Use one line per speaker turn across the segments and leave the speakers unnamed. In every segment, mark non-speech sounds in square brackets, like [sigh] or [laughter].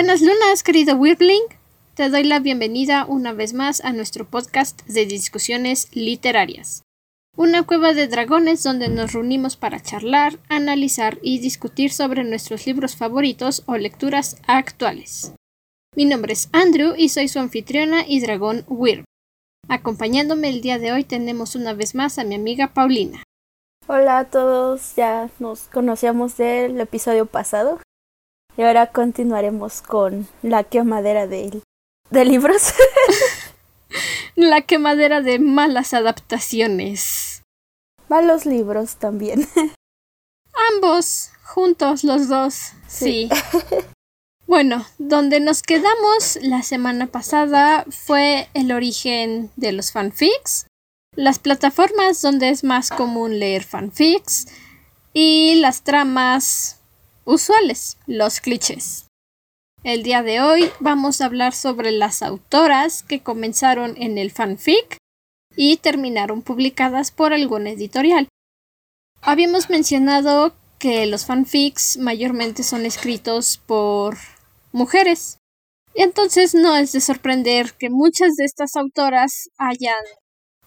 Buenas lunas, querido Wirbling. Te doy la bienvenida una vez más a nuestro podcast de discusiones literarias. Una cueva de dragones donde nos reunimos para charlar, analizar y discutir sobre nuestros libros favoritos o lecturas actuales. Mi nombre es Andrew y soy su anfitriona y dragón Wirb. Acompañándome el día de hoy tenemos una vez más a mi amiga Paulina.
Hola a todos, ya nos conocíamos del episodio pasado y ahora continuaremos con la quemadera de, de libros. [laughs]
la quemadera de malas adaptaciones.
Malos libros también. [laughs]
Ambos, juntos los dos, sí. bueno, donde nos quedamos la semana pasada fue el origen de los fanfics, las plataformas donde es más común leer fanfics y las tramas usuales, los clichés. El día de hoy vamos a hablar sobre las autoras que comenzaron en el fanfic y terminaron publicadas por algún editorial. Habíamos mencionado que los fanfics mayormente son escritos por mujeres. Y entonces no es de sorprender que muchas de estas autoras hayan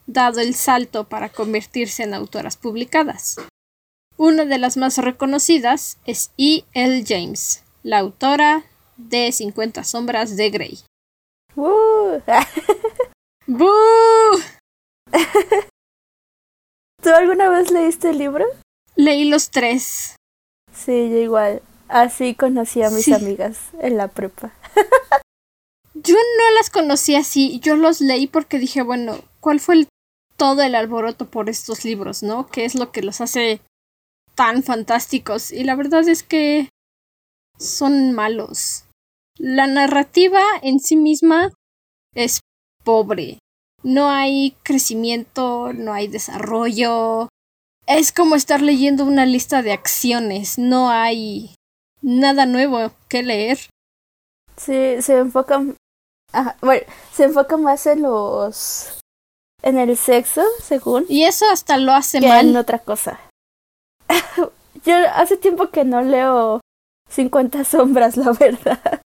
dado el salto para convertirse en autoras publicadas. Una de las más reconocidas es E. L. James, la autora de 50 sombras de Grey.
¡Bú! [laughs] ¿Tú alguna vez leíste el libro?
Leí los tres.
Sí, yo igual. Así conocí a mis amigas en la prepa. [laughs]
yo no las conocí así, yo los leí porque dije, bueno, ¿cuál fue el, todo el alboroto por estos libros, no? ¿Qué es lo que los hace tan fantásticos y la verdad es que son malos. La narrativa en sí misma es pobre. No hay crecimiento, no hay desarrollo. Es como estar leyendo una lista de acciones. No hay nada nuevo que leer.
Sí, se enfoca. bueno, se enfoca más en los. en el sexo, según.
Y eso hasta lo hace mal.
en otra cosa. [laughs] Yo hace tiempo que no leo 50 sombras, la verdad.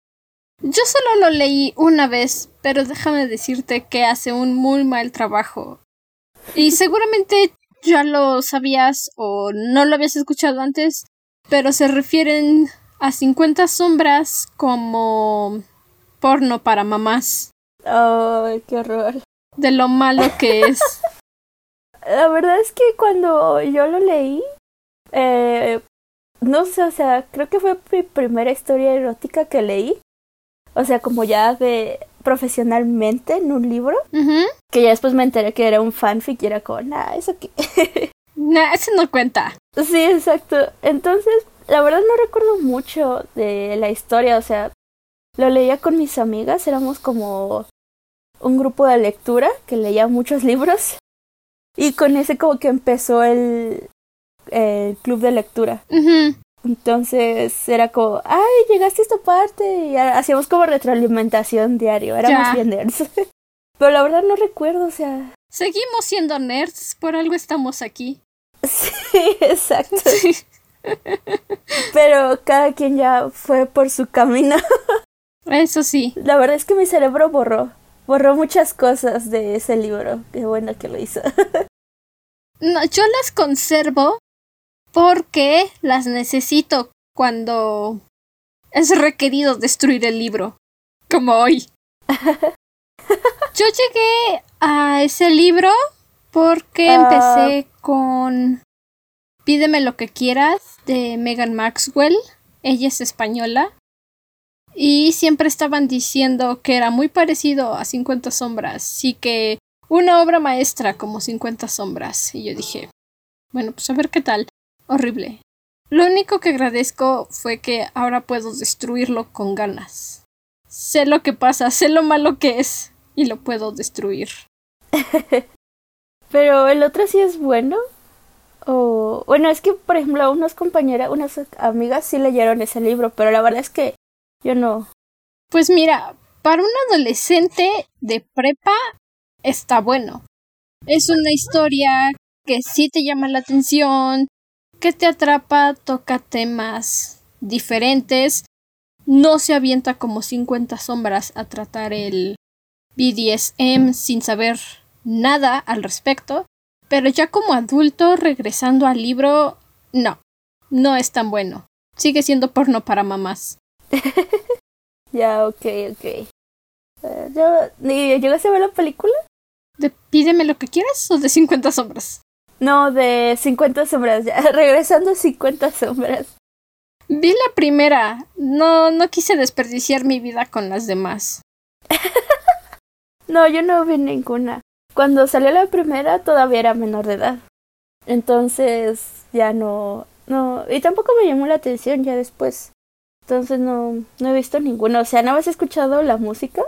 Yo solo lo leí una vez, pero déjame decirte que hace un muy mal trabajo. Y [laughs] seguramente ya lo sabías o no lo habías escuchado antes, pero se refieren a 50 sombras como porno para mamás.
Ay, qué horror.
De lo malo que es. [laughs]
La verdad es que cuando yo lo leí, eh, no sé, o sea, creo que fue mi primera historia erótica que leí. O sea, como ya de profesionalmente en un libro. Que ya después me enteré que era un fanfic y era como, nah, eso qué. [laughs]
nah, eso no cuenta.
Sí, exacto. Entonces, la verdad no recuerdo mucho de la historia, o sea, lo leía con mis amigas, éramos como un grupo de lectura que leía muchos libros. Y con ese como que empezó el, el club de lectura. Entonces era como, ay, llegaste a esta parte y hacíamos como retroalimentación diario, éramos bien nerds. [laughs] Pero la verdad no recuerdo, o sea...
Seguimos siendo nerds, por algo estamos aquí. [laughs]
Sí, exacto. [laughs] Pero cada quien ya fue por su camino.
Eso sí.
La verdad es que mi cerebro borró, borró muchas cosas de ese libro. Qué bueno que lo hizo.
No, yo las conservo porque las necesito cuando es requerido destruir el libro, como hoy. [laughs] Yo llegué a ese libro porque ah. empecé con Pídeme lo que quieras de Megan Maxwell. Ella es española. Y siempre estaban diciendo que era muy parecido a 50 sombras. Y que una obra maestra como 50 sombras. Y yo dije, bueno, pues a ver qué tal horrible. Lo único que agradezco fue que ahora puedo destruirlo con ganas. Sé lo que pasa, sé lo malo que es y lo puedo destruir. [laughs]
Pero el otro sí es bueno. O bueno, es que por ejemplo unas compañeras, unas amigas sí leyeron ese libro, pero la verdad es que yo no.
Pues mira, para un adolescente de prepa está bueno. Es una historia que sí te llama la atención, que te atrapa, toca temas diferentes, no se avienta como 50 sombras a tratar el BDSM sin saber nada al respecto, pero ya como adulto regresando al libro, no, no es tan bueno. Sigue siendo porno para mamás. [laughs]
ya, ok, ok. Uh, ¿Llegaste a ver la película?
¿De Pídeme lo que quieras o de 50 sombras?
No, de 50 sombras, ya. [laughs] Regresando a 50 sombras.
Vi la primera. No, no quise desperdiciar mi vida con las demás. [laughs]
no, yo no vi ninguna. Cuando salió la primera todavía era menor de edad. Entonces ya no, no, y tampoco me llamó la atención ya después. Entonces no, no he visto ninguna. O sea, nada más he escuchado la música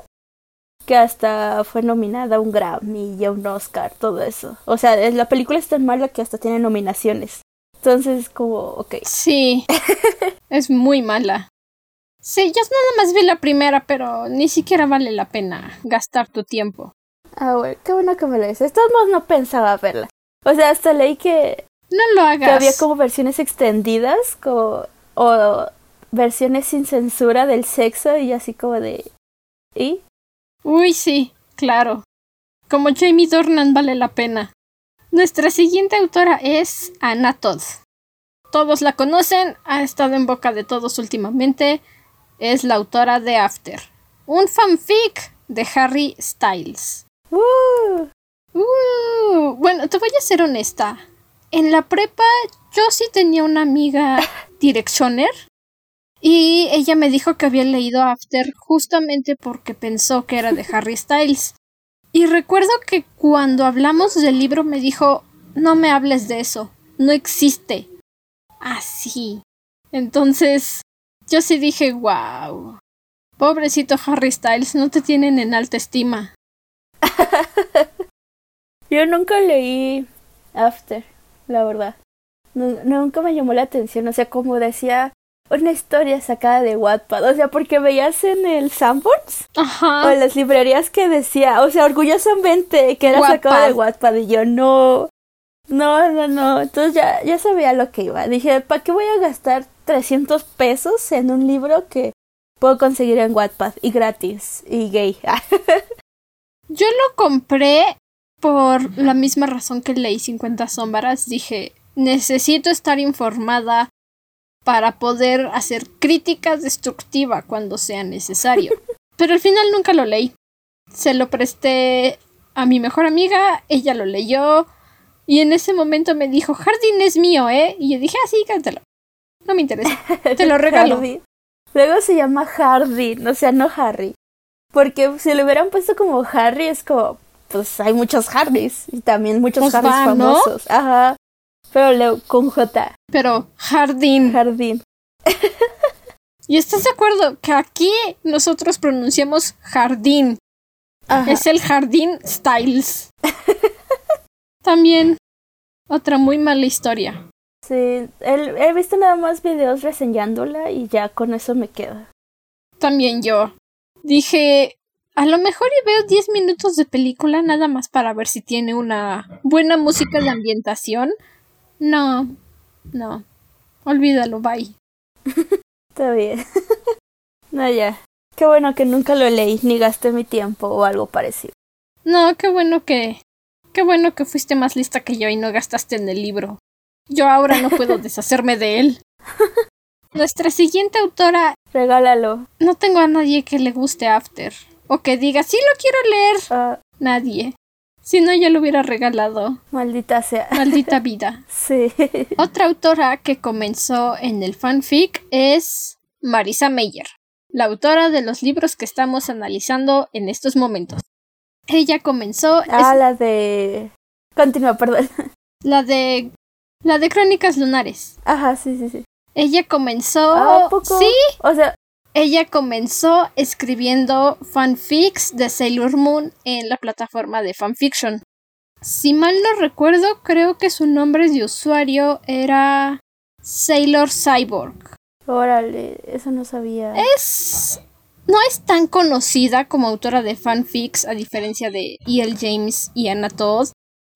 que hasta fue nominada a un Grammy y a un Oscar, todo eso. O sea, la película es tan mala que hasta tiene nominaciones. Entonces, como, ok.
Sí, [laughs] es muy mala. Sí, yo nada más vi la primera, pero ni siquiera vale la pena gastar tu tiempo.
Ah, bueno, qué bueno que me lo dices. Estos no pensaba verla. O sea, hasta leí que...
No lo hagas.
Que había como versiones extendidas como, o versiones sin censura del sexo y así como de... ¿Y?
Uy, sí, claro. Como Jamie Dornan vale la pena. Nuestra siguiente autora es Anna Todd. Todos la conocen, ha estado en boca de todos últimamente. Es la autora de After, un fanfic de Harry Styles. Uh. Uh. Bueno, te voy a ser honesta. En la prepa yo sí tenía una amiga [laughs] directioner y ella me dijo que había leído After justamente porque pensó que era de [laughs] Harry Styles. Y recuerdo que cuando hablamos del libro me dijo, no me hables de eso, no existe. Así. Entonces, yo sí dije, wow. Pobrecito Harry Styles, no te tienen en alta estima. [laughs]
yo nunca leí After, la verdad. nunca me llamó la atención, o sea, como decía una historia sacada de Wattpad, o sea, porque veías en el Sanborns
Ajá.
o en las librerías que decía, o sea, orgullosamente que era sacado de Wattpad. Y yo no, no, no, no, entonces ya, ya sabía lo que iba, dije, ¿para qué voy a gastar 300 pesos en un libro que puedo conseguir en Wattpad y gratis y gay? [laughs]
yo lo compré por la misma razón que leí 50 sombras, dije, necesito estar informada para poder hacer crítica destructiva cuando sea necesario. [laughs] Pero al final nunca lo leí. Se lo presté a mi mejor amiga, ella lo leyó y en ese momento me dijo, Jardín es mío, ¿eh? Y yo dije, ah, sí, cántalo. No me interesa. [laughs] Te lo regalo.
Luego se llama Jardín, o sea, no Harry. Porque si lo hubieran puesto como Harry, es como, pues hay muchos Harrys y también muchos pues Harrys famosos. Ajá. Pero leo con J.
Pero jardín.
Jardín. [laughs]
¿Y estás de acuerdo que aquí nosotros pronunciamos jardín? Es el jardín Styles. [laughs] También otra muy mala historia.
Sí, he visto nada más videos reseñándola y ya con eso me quedo.
También yo. Dije, a lo mejor y veo 10 minutos de película nada más para ver si tiene una buena música de ambientación no, no. Olvídalo, bye. [laughs]
Está bien. [laughs] no, ya. Qué bueno que nunca lo leí ni gasté mi tiempo o algo parecido.
No, qué bueno que. Qué bueno que fuiste más lista que yo y no gastaste en el libro. Yo ahora no puedo [laughs] deshacerme de él. Nuestra siguiente autora.
Regálalo.
No tengo a nadie que le guste After. O que diga, sí lo quiero leer.
Ah.
Nadie. Si no, ya lo hubiera regalado.
Maldita sea.
Maldita [laughs] vida.
sí.
Otra autora que comenzó en el fanfic es Marisa Meyer, la autora de los libros que estamos analizando en estos momentos. Ella comenzó.
Ah, la de. Continúa, perdón.
La de. La de Crónicas Lunares.
Ajá, sí, sí, sí.
Ella comenzó.
¿Ah, poco?
Sí.
O sea,
ella comenzó escribiendo fanfics de Sailor Moon en la plataforma de fanfiction. Si mal no recuerdo, creo que su nombre de usuario era Sailor Cyborg.
Órale, eso no sabía.
Es. No es tan conocida como autora de fanfics, a diferencia de E.L. James y Anna Todd,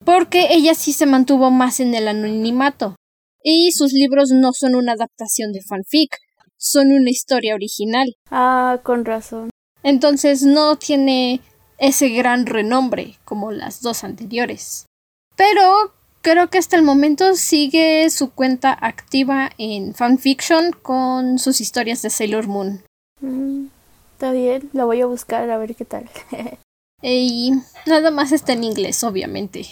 porque ella sí se mantuvo más en el anonimato. Y sus libros no son una adaptación de fanfic, son una historia original.
Ah, con razón.
Entonces no tiene ese gran renombre como las dos anteriores. Pero creo que hasta el momento sigue su cuenta activa en fanfiction con sus historias de Sailor Moon.
Mm, está bien, la voy a buscar a ver qué tal. [laughs]
y nada más está en inglés, obviamente.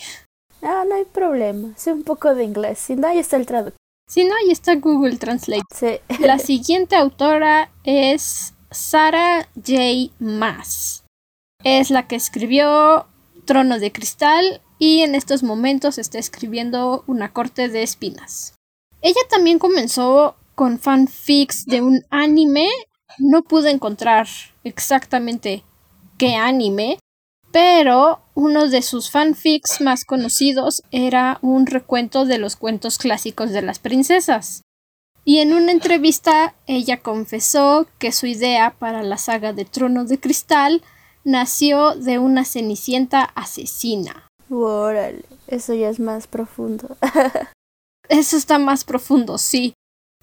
Ah, no hay problema. Sé un poco de inglés. Si no, ahí está el traductor.
Si no, ahí está Google Translate.
Sí.
La siguiente autora es Sarah J. Maas. Es la que escribió Trono de Cristal y en estos momentos está escribiendo Una corte de espinas. Ella también comenzó con fanfics de un anime. No pude encontrar exactamente qué anime, pero uno de sus fanfics más conocidos era un recuento de los cuentos clásicos de las princesas. Y en una entrevista ella confesó que su idea para la saga de Trono de Cristal nació de una cenicienta asesina.
Órale, eso ya es más profundo. [laughs]
eso está más profundo, sí.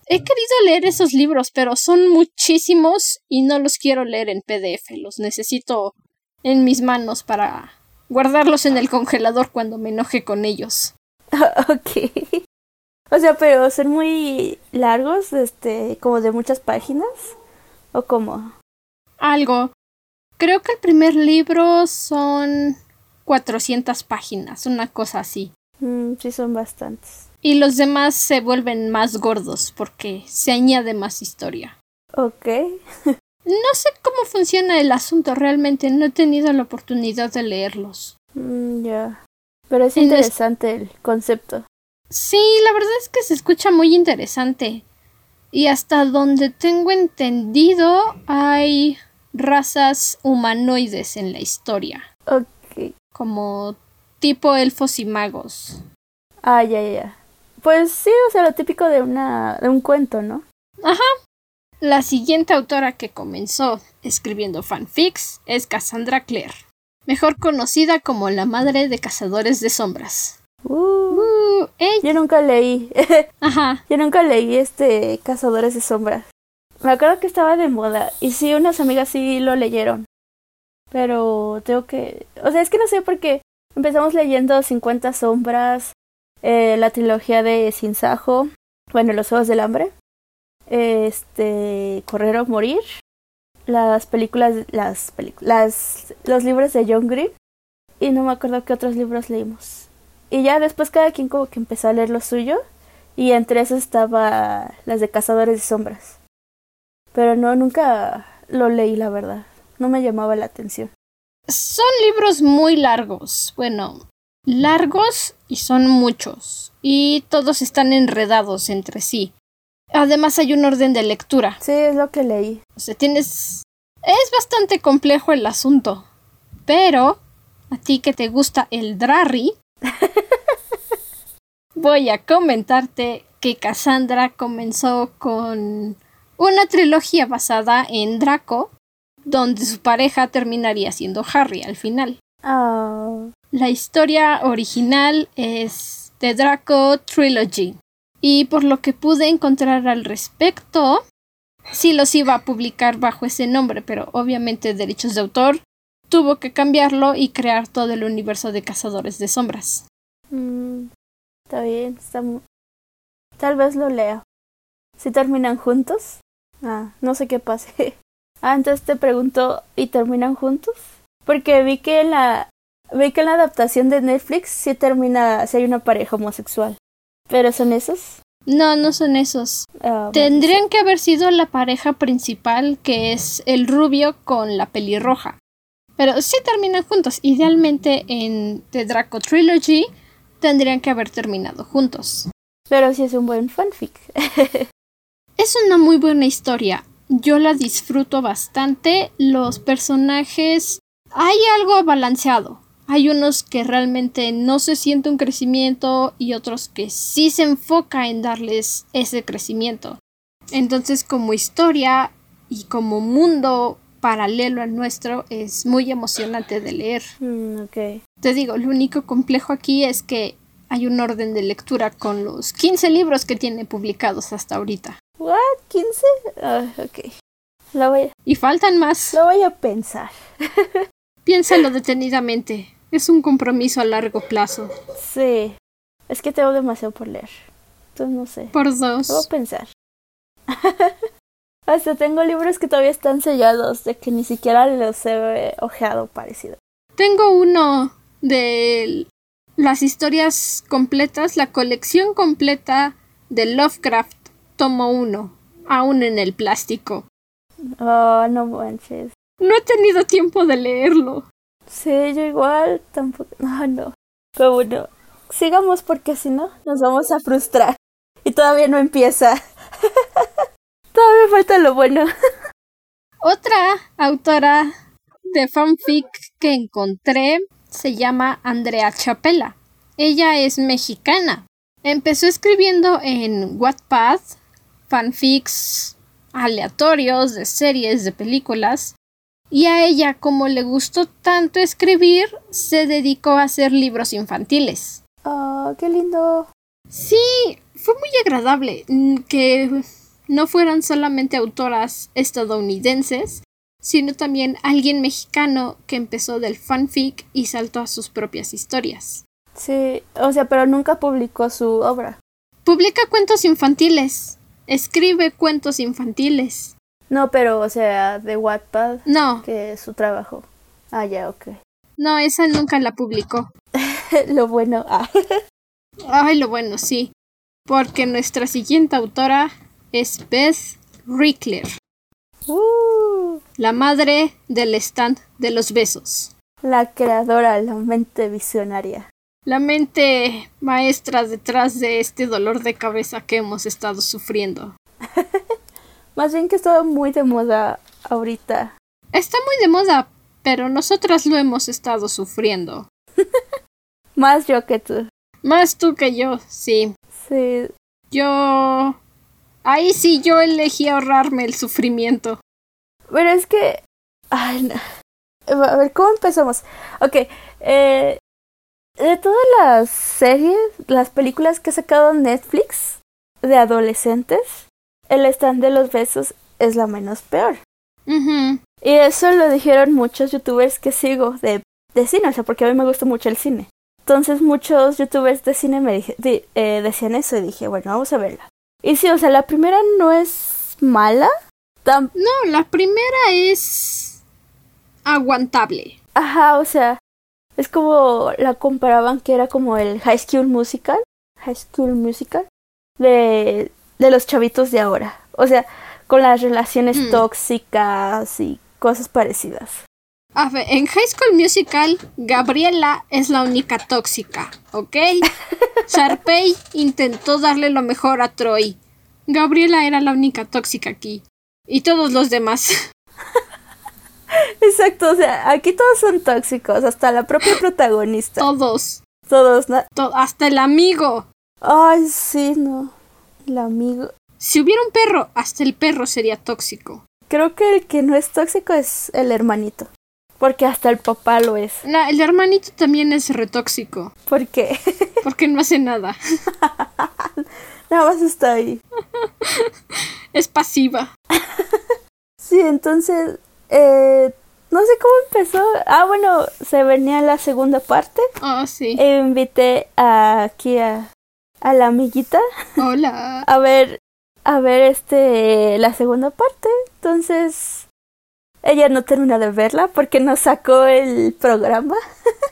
He querido leer esos libros, pero son muchísimos y no los quiero leer en PDF. Los necesito en mis manos para guardarlos en el congelador cuando me enoje con ellos. [laughs]
ok. O sea, pero son muy largos, este, como de muchas páginas. ¿O cómo?
Algo. Creo que el primer libro son 400 páginas, una cosa así.
Mm, sí, son bastantes.
Y los demás se vuelven más gordos porque se añade más historia.
Ok. [laughs]
No sé cómo funciona el asunto realmente, no he tenido la oportunidad de leerlos.
Mm, ya. Pero es interesante el concepto.
Sí, la verdad es que se escucha muy interesante. Y hasta donde tengo entendido hay razas humanoides en la historia.
Ok.
Como tipo elfos y magos.
Ah, ya, ya. Pues sí, o sea, lo típico de una de un cuento, ¿no?
Ajá, la siguiente autora que comenzó escribiendo fanfics es Cassandra Clare, mejor conocida como la madre de Cazadores de Sombras.
Uh, uh, Yo nunca leí. [laughs]
Ajá.
Yo nunca leí este Cazadores de Sombras. Me acuerdo que estaba de moda y sí, unas amigas sí lo leyeron. Pero tengo que... O sea, es que no sé por qué. Empezamos leyendo 50 sombras, eh, la trilogía de Sin Sajo, bueno, Los Ojos del Hambre este Correr o Morir, las películas, las películas, los libros de John Green y no me acuerdo qué otros libros leímos. Y ya después cada quien como que empezó a leer lo suyo y entre esos estaba las de Cazadores de Sombras. Pero no, nunca lo leí, la verdad. No me llamaba la atención.
Son libros muy largos. Bueno, largos y son muchos. Y todos están enredados entre sí. Además hay un orden de lectura.
Sí, es lo que leí.
O sea, tienes... Es bastante complejo el asunto. Pero, a ti que te gusta el Drarry, [laughs] voy a comentarte que Cassandra comenzó con una trilogía basada en Draco, donde su pareja terminaría siendo Harry al final.
Oh.
La historia original es The Draco Trilogy, y por lo que pude encontrar al respecto, sí los iba a publicar bajo ese nombre, pero obviamente derechos de autor tuvo que cambiarlo y crear todo el universo de Cazadores de Sombras.
Mm, está bien, está Tal vez lo lea. ¿Si terminan juntos? Ah, no sé qué pase. [laughs] ah, entonces te pregunto, ¿y terminan juntos? Porque vi que en la vi que en la adaptación de Netflix sí termina si hay una pareja homosexual. ¿Pero son esos?
No, no son esos.
Ah,
Tendrían que haber sido la pareja principal, que es el rubio con la pelirroja. Pero sí terminan juntos. Idealmente en The Draco Trilogy tendrían que haber terminado juntos.
Pero sí es un buen fanfic. [laughs]
es una muy buena historia. Yo la disfruto bastante. Los personajes. Hay algo balanceado. Hay unos que realmente no se siente un crecimiento y otros que sí se enfoca en darles ese crecimiento. Entonces como historia y como mundo paralelo al nuestro es muy emocionante de leer.
Mm,
Te digo, lo único complejo aquí es que hay un orden de lectura con los 15 libros que tiene publicados hasta ahorita.
¿What? ¿15? Ah, ok. Lo voy, a,
Y faltan más.
lo voy a pensar. [laughs]
Piénsalo detenidamente. Es un compromiso a largo plazo.
Sí. Es que tengo demasiado por leer. Entonces no sé.
Por dos.
pensar. [laughs] Hasta tengo libros que todavía están sellados, de que ni siquiera los he ojeado parecido.
Tengo uno de las historias completas, la colección completa de Lovecraft, tomo uno, aún en el plástico.
Oh, no manches.
No he tenido tiempo de leerlo.
Sí, yo igual tampoco. No, [laughs] no. Pero bueno, sigamos porque si no nos vamos a frustrar. Y todavía no empieza. [laughs] todavía falta lo bueno.
Otra autora de fanfic que encontré se llama Andrea Chapela. Ella es mexicana. Empezó escribiendo en Wattpad fanfics aleatorios de series de películas y a ella como le gustó tanto escribir se dedicó a hacer libros infantiles.
Oh, qué lindo.
Sí, fue muy agradable mm, que no fueran solamente autoras estadounidenses, sino también alguien mexicano que empezó del fanfic y saltó a sus propias historias.
Sí, o sea, pero nunca publicó su obra.
Publica cuentos infantiles, escribe cuentos infantiles.
No, pero, o sea, de Wattpad,
No,
que es su trabajo. Ah, ya, ok.
no, esa nunca la publicó. [laughs]
lo bueno. Ah.
Ay, lo bueno, sí. Porque nuestra siguiente autora es Beth Rickler,
Uh,
la madre del stand de los besos.
la creadora, la mente visionaria.
La mente maestra detrás de este dolor de cabeza que hemos estado sufriendo. [laughs]
Más bien que está muy de moda ahorita.
Está muy de moda, pero nosotras lo hemos estado sufriendo. [laughs]
Más yo que tú.
Más tú que yo, sí.
Sí.
Yo... Ahí sí yo elegí ahorrarme el sufrimiento.
Pero es que... Ay, no. A ver, ¿cómo empezamos? Ok. Eh, de todas las series, las películas que ha sacado Netflix de adolescentes, el stand de los besos es la menos peor.
Ujú.
Y eso lo dijeron muchos youtubers que sigo de, de cine, o sea, porque a mí me gusta mucho el cine. Entonces muchos youtubers de cine me dije- di- eh, decían eso y dije, bueno, vamos a verla. Y sí, o sea, la primera no es mala.
No, la primera es... aguantable.
Ajá, o sea, es como la comparaban que era como el High School Musical, High School Musical de, de los chavitos de ahora. O sea, con las relaciones
Hmm.
tóxicas y cosas parecidas.
A ver, en High School Musical, Gabriela es la única tóxica, ¿ok? [laughs] Sharpay intentó darle lo mejor a Troy. Gabriela era la única tóxica aquí. Y todos los demás. [laughs]
Exacto, o sea, aquí todos son tóxicos, hasta la propia [laughs] protagonista.
Todos.
Todos, ¿no?
To- hasta el amigo.
Ay, sí, no. El amigo.
Si hubiera un perro, hasta el perro sería tóxico.
Creo que el que no es tóxico es el hermanito. Porque hasta el papá lo es.
No, el hermanito también es retóxico.
¿Por qué? [laughs]
Porque no hace nada. [laughs]
Nada más está ahí. [laughs]
Es pasiva.
Sí, entonces, eh, no sé cómo empezó. Ah, bueno, se venía la segunda parte.
Oh, sí.
E invité a, aquí a, a la amiguita
Hola. [laughs]
a ver, a ver este, la segunda parte. Entonces, ella no terminó de verla porque no sacó el programa.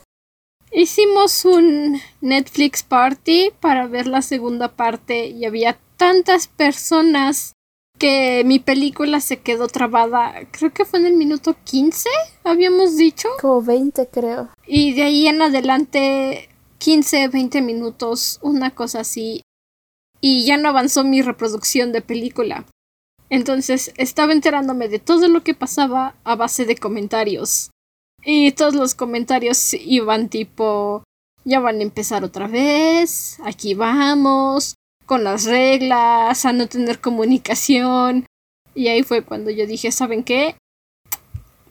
[laughs]
Hicimos un Netflix party para ver la segunda parte y había tantas personas que mi película se quedó trabada. Creo que fue en el minuto 15, habíamos dicho.
Como 20, creo.
Y de ahí en adelante 15, 20 minutos, una cosa así. Y ya no avanzó mi reproducción de película. Entonces estaba enterándome de todo lo que pasaba a base de comentarios. Y todos los comentarios iban tipo, ya van a empezar otra vez, aquí vamos, con las reglas, a no tener comunicación. Y ahí fue cuando yo dije, ¿saben qué?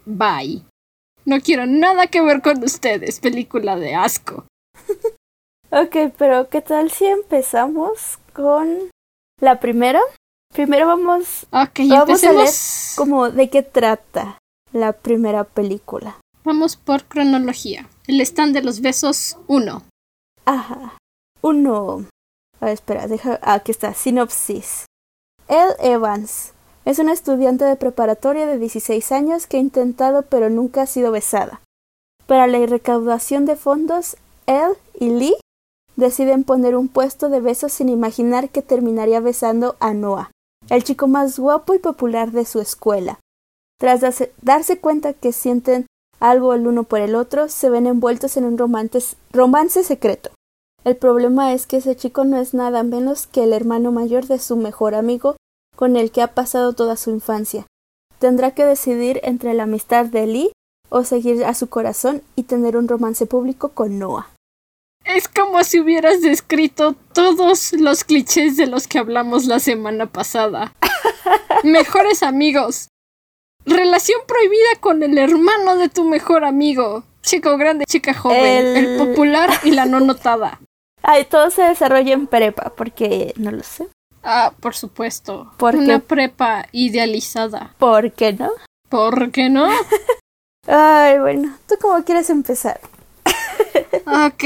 Bye. No quiero nada que ver con ustedes, película de asco.
Ok, pero ¿qué tal si empezamos con la primera? Primero vamos, vamos a leer como de qué trata la primera película.
Vamos por cronología. El stand de los besos 1.
Ajá. Uno. A ver, espera, deja. ah, Aquí está, sinopsis. Elle Evans es una estudiante de preparatoria de 16 años que ha intentado pero nunca ha sido besada. Para la recaudación de fondos, Elle y Lee deciden poner un puesto de besos sin imaginar que terminaría besando a Noah, el chico más guapo y popular de su escuela. Tras darse, darse cuenta que sienten algo el uno por el otro, se ven envueltos en un romance, romance secreto. El problema es que ese chico no es nada menos que el hermano mayor de su mejor amigo con el que ha pasado toda su infancia. Tendrá que decidir entre la amistad de Lee o seguir a su corazón y tener un romance público con Noah.
Es como si hubieras descrito todos los clichés de los que hablamos la semana pasada. [laughs] Mejores amigos. Relación prohibida con el hermano de tu mejor amigo. Chico grande, chica joven.
El-
El, popular y la no notada.
Ay, todo se desarrolla en prepa, porque no lo sé.
Ah, por supuesto.
¿Por qué?
Una prepa idealizada.
¿Por qué no?
¿Por qué no? [laughs]
Ay, bueno, ¿tú cómo quieres empezar?
Ok.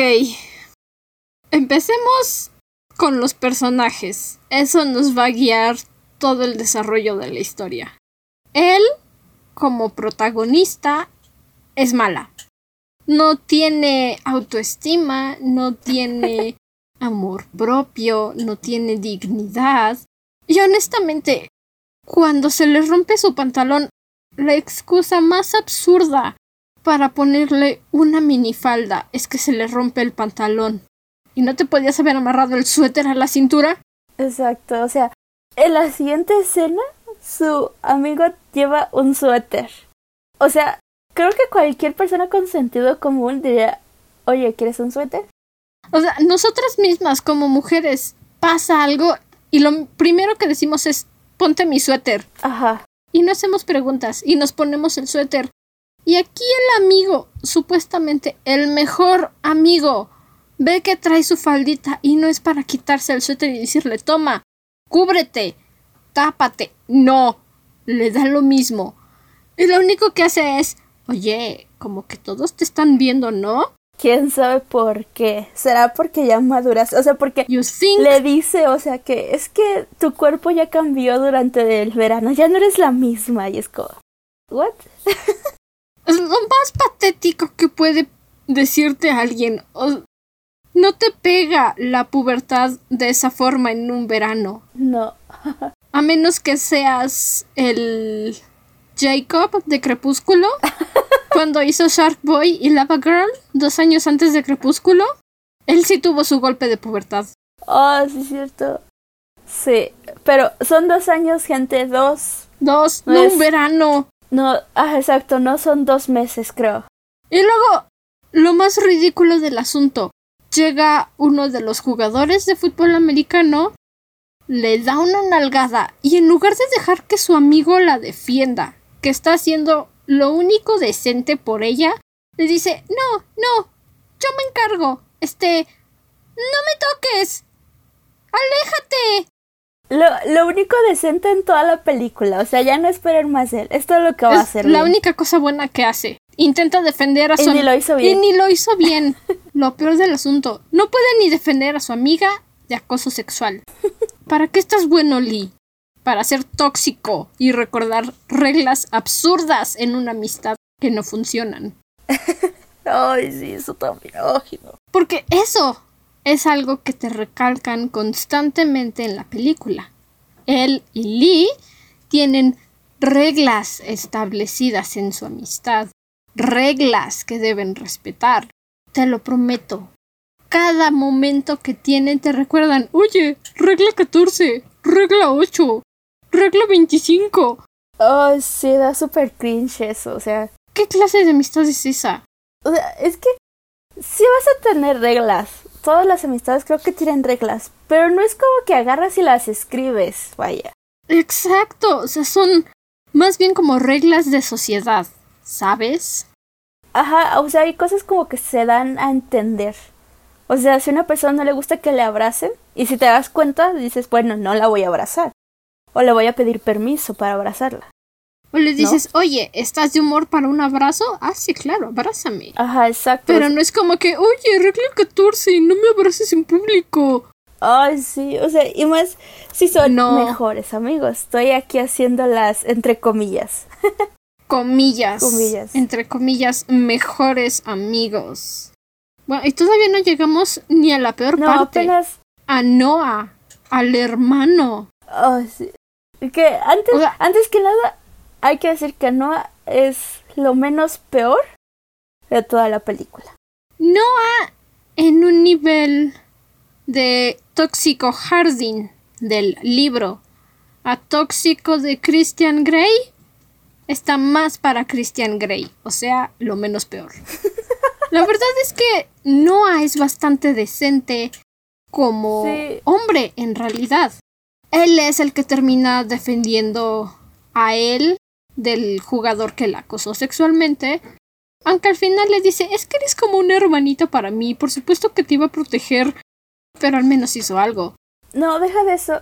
Empecemos con los personajes. Eso nos va a guiar todo el desarrollo de la historia. Él, como protagonista, es mala. No tiene autoestima, no tiene [laughs] amor propio, no tiene dignidad. Y honestamente, cuando se le rompe su pantalón, la excusa más absurda para ponerle una minifalda es que se le rompe el pantalón. ¿Y no te podías haber amarrado el suéter a la cintura?
Exacto, o sea, en la siguiente escena, su amigo lleva un suéter. O sea, creo que cualquier persona con sentido común diría, oye, ¿quieres un suéter?
O sea, nosotras mismas como mujeres pasa algo y lo primero que decimos es ponte mi suéter.
Ajá.
Y no hacemos preguntas y nos ponemos el suéter. Y aquí el amigo, supuestamente el mejor amigo, ve que trae su faldita y no es para quitarse el suéter y decirle toma, cúbrete, tápate. No, le da lo mismo. Y lo único que hace es, oye, como que todos te están viendo, ¿no?
¿Quién sabe por qué? ¿Será porque ya maduras? O sea, porque le dice, o sea, que es que tu cuerpo ya cambió durante el verano, ya no eres la misma. Y es como, ¿what? [laughs]
Es lo más patético que puede decirte alguien. O- no te pega la pubertad de esa forma en un verano.
No.
A menos que seas el Jacob de Crepúsculo. [laughs] cuando hizo Shark Boy y Lava Girl dos años antes de Crepúsculo. Él sí tuvo su golpe de pubertad.
Oh, sí, es cierto. Sí, pero son dos años, gente, dos.
Dos,
No
no
es-
un verano.
No, ah, exacto, no son dos meses, creo.
Y luego, lo más ridículo del asunto, llega uno de los jugadores de fútbol americano, le da una nalgada y en lugar de dejar que su amigo la defienda, que está haciendo lo único decente por ella, le dice, no, no, yo me encargo, este, no me toques, aléjate.
Lo, lo único decente en toda la película, o sea, ya no esperen más de él. Esto es lo que va a hacer.
la
bien.
única cosa buena que hace. Intenta defender a
Y
su
ni lo hizo bien.
Y ni lo hizo bien. [laughs] lo peor del asunto, no puede ni defender a su amiga de acoso sexual. [laughs] ¿Para qué estás bueno, Lee? Para ser tóxico y recordar reglas absurdas en una amistad que no funcionan. [laughs]
Ay, sí, eso también. Ay, no.
Porque eso es algo que te recalcan constantemente en la película. Él y Lee tienen reglas establecidas en su amistad, reglas que deben respetar. Te lo prometo. Cada momento que tienen te recuerdan, oye, regla 14, regla 8, regla 25.
Ay, sí, da súper cringe eso, o sea.
¿Qué clase de amistad es esa?
O sea, es que sí vas a tener reglas. Todas las amistades creo que tienen reglas, pero no es como que agarras y las escribes, vaya.
Exacto, o sea, son más bien como reglas de sociedad, ¿sabes?
Ajá, o sea, hay cosas como que se dan a entender. O sea, si a una persona no le gusta que le abracen, y si te das cuenta, dices, bueno, no la voy a abrazar. O le voy a pedir permiso para abrazarla.
O le dices, oye, ¿estás de humor para un abrazo? Ah, sí, claro, abrázame.
Ajá, exacto.
Pero no es como que, oye, regla 14, no me abraces en público.
Ay, sí, o sea, y más si son mejores amigos. Estoy aquí haciendo las entre comillas. [laughs]
comillas.
Comillas.
Entre comillas, mejores amigos. Bueno, y todavía no llegamos ni a la peor
no,
parte.
Apenas...
A Noah, al hermano.
Oh, sí. Que antes, antes que nada, hay que decir que Noah es lo menos peor de toda la película.
Noah en un nivel de tóxico Harding del libro a tóxico de Christian Grey está más para Christian Grey, o sea, lo menos peor. La verdad es que Noah es bastante decente como hombre en realidad. Él es el que termina defendiendo a él del jugador que la acosó sexualmente. Aunque al final le dice, es que eres como un hermanito para mí, por supuesto que te iba a proteger, pero al menos hizo algo.
No, deja de eso.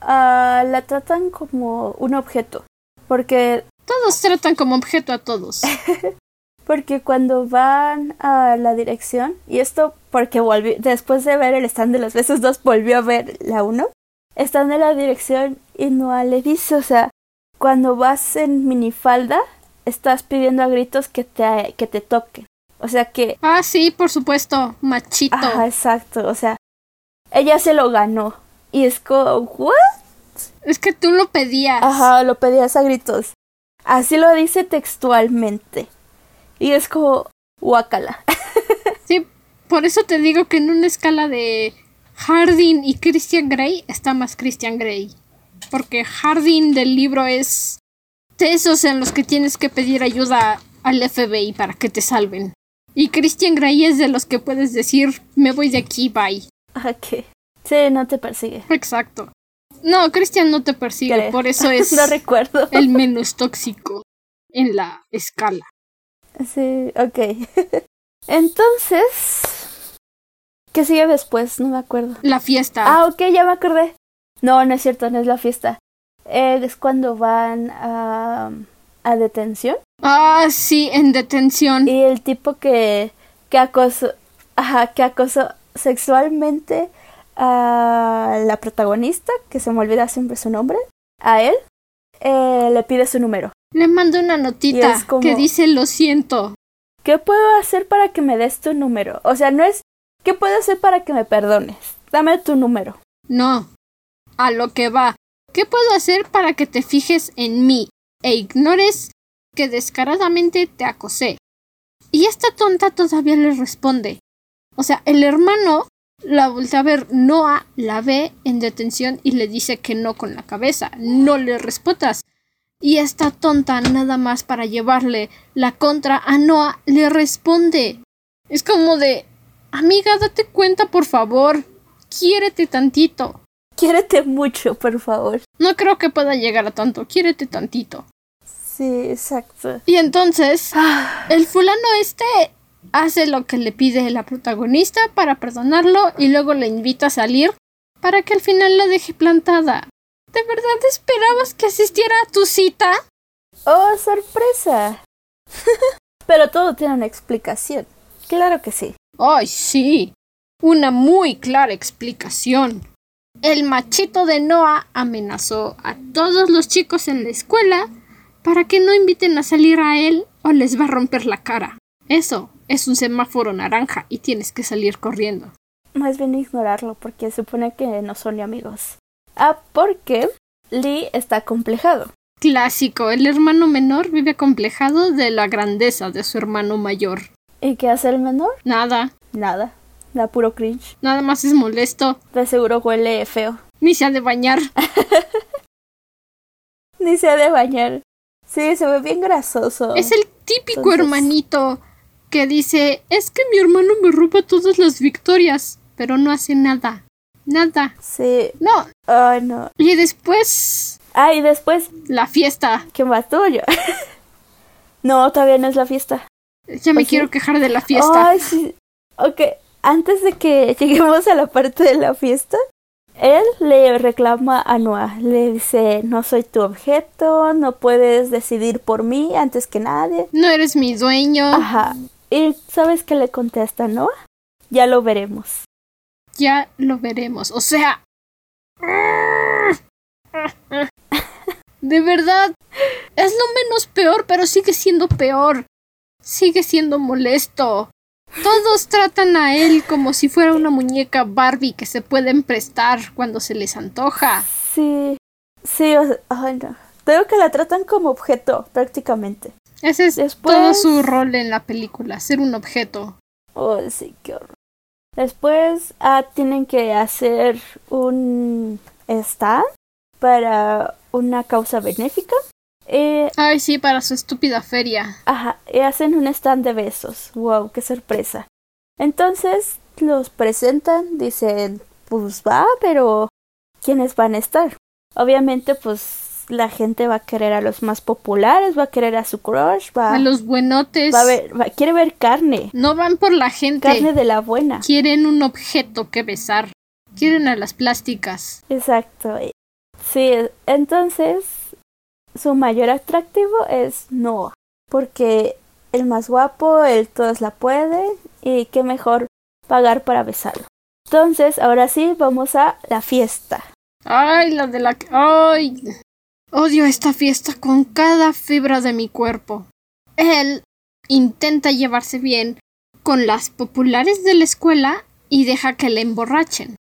Ah, la tratan como un objeto. Porque...
Todos tratan como objeto a todos. [laughs]
porque cuando van a la dirección, y esto porque después de ver el stand de los besos 2, volvió a ver la 1, están en la dirección y no le dice, o sea, cuando vas en minifalda, estás pidiendo a gritos que te, que te toquen. O sea que...
Ah, sí, por supuesto, machito.
Ajá, exacto, o sea, ella se lo ganó. Y es como, ¿what?
Es que tú lo pedías.
Ajá, lo pedías a gritos. Así lo dice textualmente. Y es como, guácala. [laughs]
sí, por eso te digo que en una escala de Harding y Christian Grey está más Christian Grey porque Harding del libro es de esos en los que tienes que pedir ayuda al FBI para que te salven. Y Christian Grey es de los que puedes decir, me voy de aquí, bye.
Ok. Sí, no te persigue.
Exacto. No, Christian no te persigue, por eso [laughs] es
no recuerdo.
el menos tóxico en la escala.
Sí, ok. [laughs] Entonces, ¿qué sigue después? No me acuerdo.
La fiesta.
Ah, ok, ya me acordé. No, no es cierto, no es la fiesta. es cuando van a, a detención.
Ah, sí, en detención.
Y el tipo que, que acosó, ajá, que acosó sexualmente a la protagonista, que se me olvida siempre su nombre, a él, eh, le pide su número.
Le manda una notita que dice lo siento.
¿Qué puedo hacer para que me des tu número? O sea, no es ¿qué puedo hacer para que me perdones? Dame tu número.
No, a lo que va. ¿Qué puedo hacer para que te fijes en mí e ignores que descaradamente te acosé? Y esta tonta todavía le responde. O sea, el hermano la voltea a ver, Noah la ve en detención y le dice que no con la cabeza, no le respetas. Y esta tonta, nada más para llevarle la contra a Noah, le responde. Es como de, amiga, date cuenta, por favor, quiérete tantito.
Quiérete mucho, por favor.
No creo que pueda llegar a tanto. Quiérete tantito.
Sí, exacto.
Y entonces, ah. el fulano este hace lo que le pide la protagonista para perdonarlo y luego le invita a salir para que al final la deje plantada. ¿De verdad esperabas que asistiera a tu cita?
Oh, sorpresa. [laughs] Pero todo tiene una explicación. Claro que sí.
Ay, sí. Una muy clara explicación. El machito de Noah amenazó a todos los chicos en la escuela para que no inviten a salir a él o les va a romper la cara. Eso es un semáforo naranja y tienes que salir corriendo.
Más bien ignorarlo porque supone que no son ni amigos. Ah, porque Lee está complejado.
Clásico, el hermano menor vive complejado de la grandeza de su hermano mayor.
¿Y qué hace el menor?
Nada.
Nada. Da puro cringe.
Nada más es molesto.
De seguro huele feo.
Ni se ha de bañar. [laughs]
Ni se ha de bañar. Sí, se ve bien grasoso.
Es el típico hermanito que dice, es que mi hermano me roba todas las victorias, pero no hace nada. Nada.
Sí.
No.
Ay, no.
Y después...
Ah, y después...
La fiesta.
¿Qué más tuyo? [laughs] no, todavía no es la fiesta.
Ya me quiero quejar de la fiesta.
Ay, sí. Ok, antes de que [laughs] lleguemos a la parte de la fiesta, él le reclama a Noah, le dice, no soy tu objeto, no puedes decidir por mí antes que nadie.
No eres mi dueño.
Ajá. ¿Y sabes qué le contesta Noah? Ya lo veremos.
Ya lo veremos. O sea... De verdad, es lo menos peor, pero sigue siendo peor. Sigue siendo molesto. Todos tratan a él como si fuera una muñeca Barbie que se pueden prestar cuando se les antoja.
Sí, sí, o sea, no. Creo que la tratan como objeto, prácticamente.
Ese es todo su rol en la película, ser un objeto.
Oh, sí, qué horror. Después ah, tienen que hacer un stand para una causa benéfica. Eh,
Ay, sí, para su estúpida feria.
Ajá, y hacen un stand de besos. Wow, qué sorpresa. Entonces los presentan, dicen, pues va, pero ¿quiénes van a estar? Obviamente, pues la gente va a querer a los más populares, va a querer a su crush, va
a los buenotes.
Va a ver, quiere ver carne.
No van por la gente.
Carne de la buena.
Quieren un objeto que besar. Quieren a las plásticas.
Exacto. Sí, entonces su mayor atractivo es Noah, porque el más guapo, él todos la pueden y qué mejor pagar para besarlo. Entonces, ahora sí, vamos a la fiesta.
Ay, la de la... Ay, odio esta fiesta con cada fibra de mi cuerpo. Él intenta llevarse bien con las populares de la escuela y deja que le emborrachen.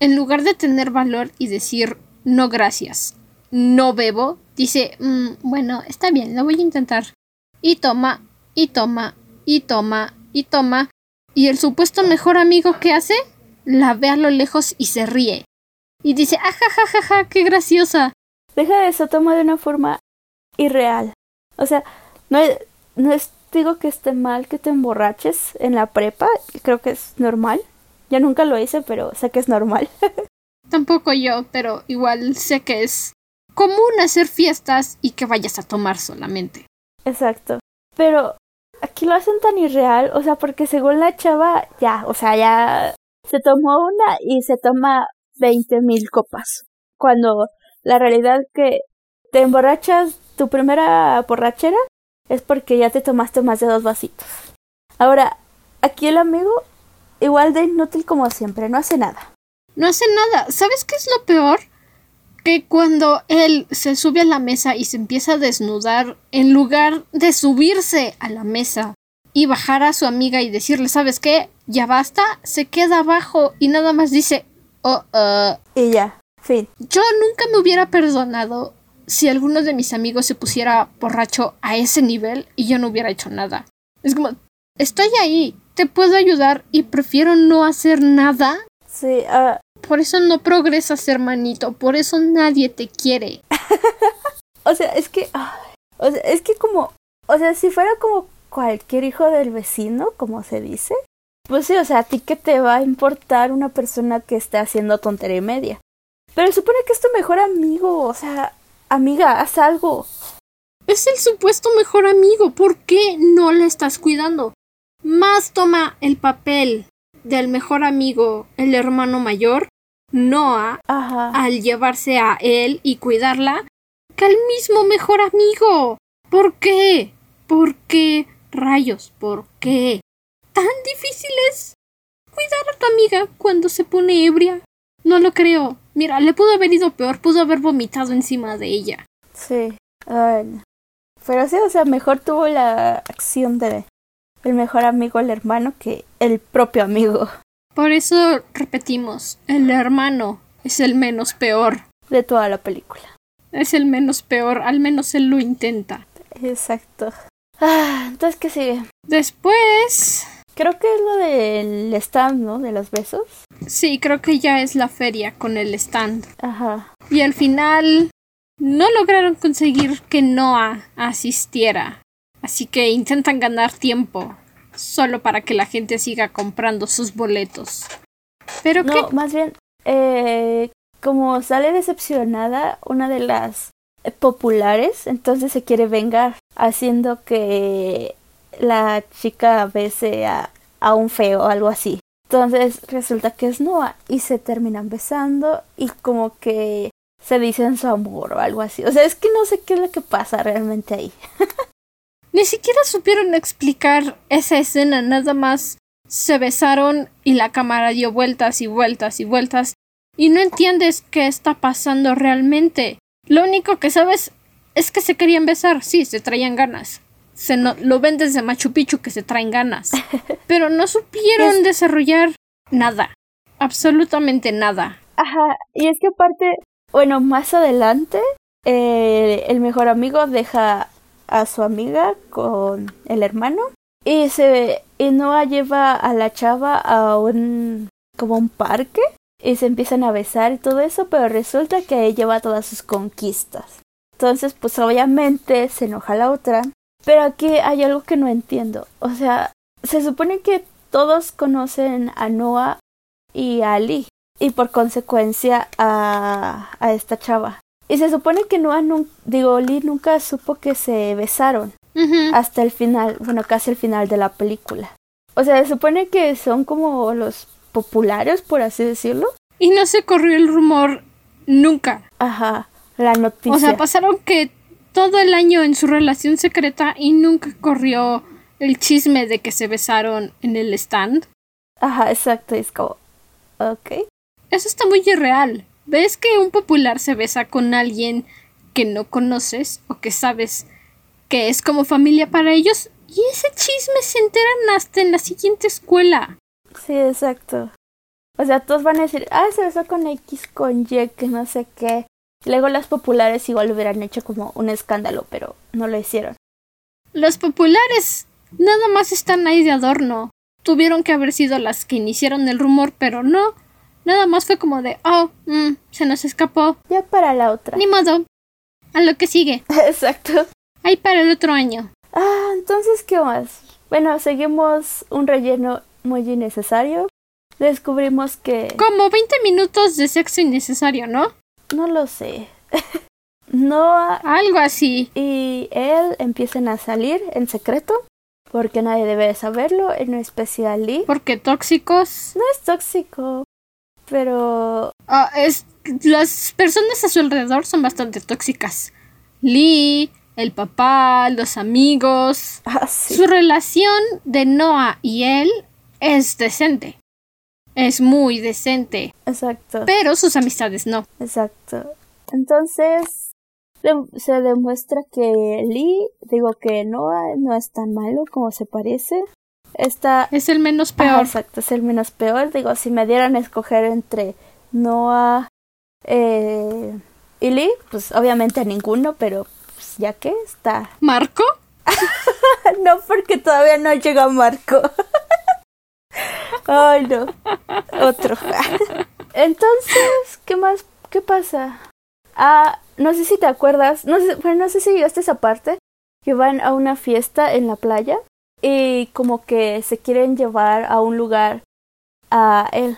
En lugar de tener valor y decir no gracias, no bebo, dice, mm, bueno, está bien, lo voy a intentar. Y toma, y toma, y toma, y toma. Y el supuesto mejor amigo que hace, la ve a lo lejos y se ríe. Y dice, ajajajaja, qué graciosa.
Deja eso, toma de una forma irreal. O sea, no no es, digo que esté mal que te emborraches en la prepa, creo que es normal. Ya nunca lo hice, pero sé que es normal. [laughs]
Tampoco yo, pero igual sé que es común hacer fiestas y que vayas a tomar solamente.
Exacto. Pero aquí lo hacen tan irreal, o sea, porque según la chava, ya, o sea, ya se tomó una y se toma veinte mil copas. Cuando la realidad que te emborrachas, tu primera borrachera es porque ya te tomaste más de dos vasitos. Ahora, aquí el amigo, igual de inútil como siempre, no hace nada.
No hace nada. ¿Sabes qué es lo peor? que cuando él se sube a la mesa y se empieza a desnudar, en lugar de subirse a la mesa y bajar a su amiga y decirle, ¿sabes qué? Ya basta, se queda abajo y nada más dice, oh, uh.
Y ya, fin.
Yo nunca me hubiera perdonado si alguno de mis amigos se pusiera borracho a ese nivel y yo no hubiera hecho nada. Es como, estoy ahí, te puedo ayudar y prefiero no hacer nada.
Sí, uh,
por eso no progresas, hermanito. Por eso nadie te quiere. [laughs]
o sea, es que. o sea, es que como. O sea, si fuera como cualquier hijo del vecino, como se dice. Pues sí, o sea, a ti que te va a importar una persona que esté haciendo tontería y media. Pero supone que es tu mejor amigo. O sea, amiga, haz algo.
Es el supuesto mejor amigo. ¿Por qué no le estás cuidando? Más toma el papel del mejor amigo, el hermano mayor, Noah, al llevarse a él y cuidarla, que al mismo mejor amigo. ¿Por qué? ¿Por qué? Rayos, ¿por qué? ¿Tan difícil es cuidar a tu amiga cuando se pone ebria? No lo creo. Mira, le pudo haber ido peor, pudo haber vomitado encima de ella.
Sí. pero sí, o sea, mejor tuvo la acción de el mejor amigo el hermano que el propio amigo.
Por eso repetimos, el hermano es el menos peor.
De toda la película.
Es el menos peor, al menos él lo intenta.
Exacto. Ah, entonces, ¿qué sigue?
Después...
Creo que es lo del stand, ¿no? De los besos.
Sí, creo que ya es la feria con el stand.
Ajá.
Y al final no lograron conseguir que Noah asistiera. Así que intentan ganar tiempo solo para que la gente siga comprando sus boletos. Pero
no, más bien, eh, como sale decepcionada una de las populares, entonces se quiere vengar haciendo que la chica bese a, a un feo o algo así. Entonces resulta que es Noah y se terminan besando y como que se dicen su amor o algo así. O sea, es que no sé qué es lo que pasa realmente ahí. [laughs]
Ni siquiera supieron explicar esa escena, nada más se besaron y la cámara dio vueltas y vueltas y vueltas y no entiendes qué está pasando realmente. Lo único que sabes es que se querían besar, sí, se traían ganas. Se no, lo ven desde Machu Picchu que se traen ganas. [laughs] Pero no supieron desarrollar nada. Absolutamente nada.
Ajá, y es que aparte, bueno, más adelante, eh, el mejor amigo deja a su amiga con el hermano y se y Noah lleva a la chava a un como un parque y se empiezan a besar y todo eso, pero resulta que ella lleva todas sus conquistas. Entonces, pues obviamente se enoja la otra. Pero aquí hay algo que no entiendo. O sea, se supone que todos conocen a Noah y a Ali. Y por consecuencia a, a esta chava. Y se supone que Noah, digo, Lee nunca supo que se besaron. Hasta el final, bueno, casi el final de la película. O sea, se supone que son como los populares, por así decirlo.
Y no se corrió el rumor nunca.
Ajá, la noticia.
O sea, pasaron que todo el año en su relación secreta y nunca corrió el chisme de que se besaron en el stand.
Ajá, exacto, es como... Ok.
Eso está muy irreal. ¿Ves que un popular se besa con alguien que no conoces o que sabes que es como familia para ellos? Y ese chisme se enteran hasta en la siguiente escuela.
Sí, exacto. O sea, todos van a decir, ah, se besó con X, con Y, que no sé qué. Luego las populares igual hubieran hecho como un escándalo, pero no lo hicieron.
Los populares nada más están ahí de adorno. Tuvieron que haber sido las que iniciaron el rumor, pero no. Nada más fue como de, oh, mm, se nos escapó.
Ya para la otra.
Ni modo. A lo que sigue. [laughs]
Exacto.
Ahí para el otro año.
Ah, entonces, ¿qué más? Bueno, seguimos un relleno muy innecesario. Descubrimos que...
Como 20 minutos de sexo innecesario, ¿no?
No lo sé. [laughs] Noah...
Algo así.
Y él empiezan a salir en secreto. Porque nadie debe saberlo, en especial Lee.
Porque tóxicos.
No es tóxico. Pero...
Ah, es... Las personas a su alrededor son bastante tóxicas. Lee, el papá, los amigos.
Ah,
Su relación de Noah y él es decente. Es muy decente.
Exacto.
Pero sus amistades no.
Exacto. Entonces se demuestra que Lee, digo que Noah no es tan malo como se parece. Está...
Es el menos peor.
exacto, es el menos peor. Digo, si me dieran a escoger entre Noah eh, y Lee, pues obviamente ninguno, pero pues, ya que está.
¿Marco? [laughs]
no, porque todavía no llega Marco. Ay, no. Otro. Entonces, ¿qué más? ¿Qué pasa? Ah, no sé si te acuerdas. No sé, bueno, no sé si llegaste a esa parte. Que van a una fiesta en la playa. Y como que se quieren llevar a un lugar a él.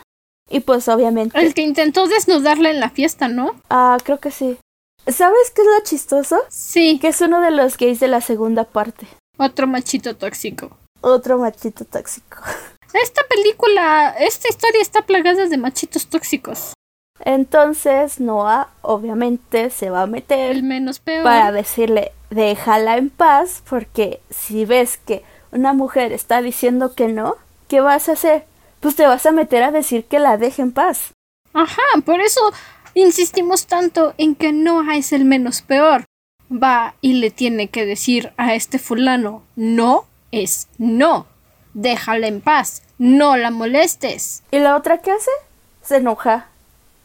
Y pues obviamente.
El que intentó desnudarla en la fiesta, ¿no?
Ah, creo que sí. ¿Sabes qué es lo chistoso?
Sí.
Que es uno de los gays de la segunda parte.
Otro machito tóxico.
Otro machito tóxico. [laughs]
Esta película, esta historia está plagada de machitos tóxicos.
Entonces Noah obviamente se va a meter
el menos peor
para decirle déjala en paz porque si ves que una mujer está diciendo que no, ¿qué vas a hacer? Pues te vas a meter a decir que la deje en paz.
Ajá, por eso insistimos tanto en que Noah es el menos peor. Va y le tiene que decir a este fulano no es no déjala en paz, no la molestes.
¿Y la otra qué hace? Se enoja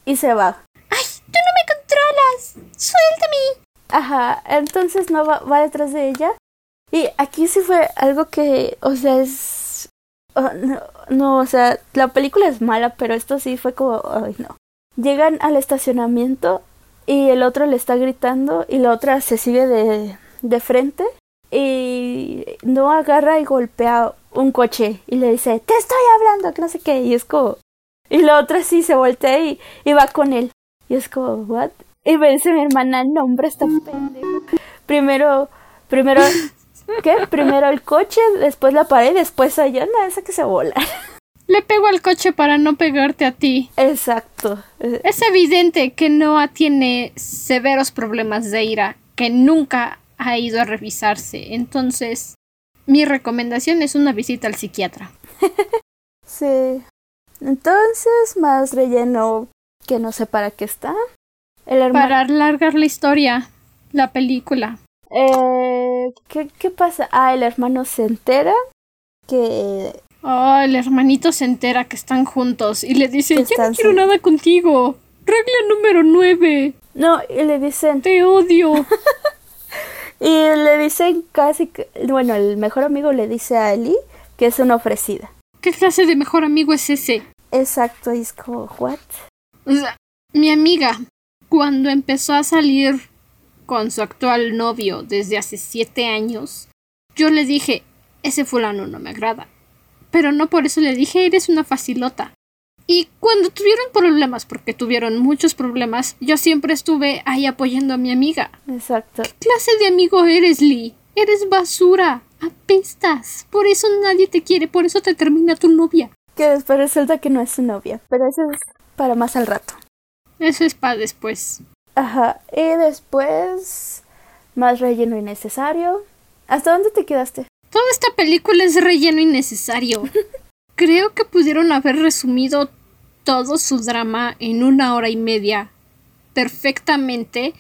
y se va.
¡Ay, tú no me controlas! ¡Suéltame!
Ajá, entonces no va, va detrás de ella. Y aquí sí fue algo que, o sea, es... Oh, no, no, o sea, la película es mala, pero esto sí fue como, ay, no. Llegan al estacionamiento y el otro le está gritando y la otra se sigue de, de frente y no agarra y golpea un coche y le dice, te estoy hablando, que no sé qué, y es como... Y la otra sí se voltea y, y va con él. Y es como, ¿what? Y me dice mi hermana, no, hombre, está pendejo. Primero, primero, [laughs] ¿qué? Primero el coche, después la pared, después a yo, no, esa que se vola.
Le pego al coche para no pegarte a ti.
Exacto.
Es evidente que Noah tiene severos problemas de ira, que nunca ha ido a revisarse. Entonces, mi recomendación es una visita al psiquiatra. [laughs]
Sí. Entonces, más relleno que no sé para qué está. El hermano.
Para alargar la historia, la película.
Eh, ¿qué, ¿Qué pasa? Ah, el hermano se entera que
Oh, el hermanito se entera que están juntos y le dice, ya no quiero
juntos".
nada contigo. Regla número nueve.
No, y le dicen,
Te odio. [laughs]
y le dicen casi que, bueno, el mejor amigo le dice a Eli que es una ofrecida.
¿Qué clase de mejor amigo es ese?
Exacto, y es como, ¿what?
O sea, mi amiga, cuando empezó a salir con su actual novio desde hace siete años, yo le dije, ese fulano no me agrada. Pero no por eso le dije, eres una facilota. Y cuando tuvieron problemas, porque tuvieron muchos problemas, yo siempre estuve ahí apoyando a mi amiga.
Exacto.
¿Qué clase de amigo eres, Lee? Eres basura. Apestas. Por eso nadie te quiere, por eso te termina tu novia.
Que después resulta que no es su novia, pero eso es para más al rato.
Eso es para después.
Ajá, y después, más relleno innecesario. ¿Hasta dónde te quedaste?
Toda esta película es relleno innecesario. [laughs] Creo que pudieron haber resumido todo su drama en una hora y media perfectamente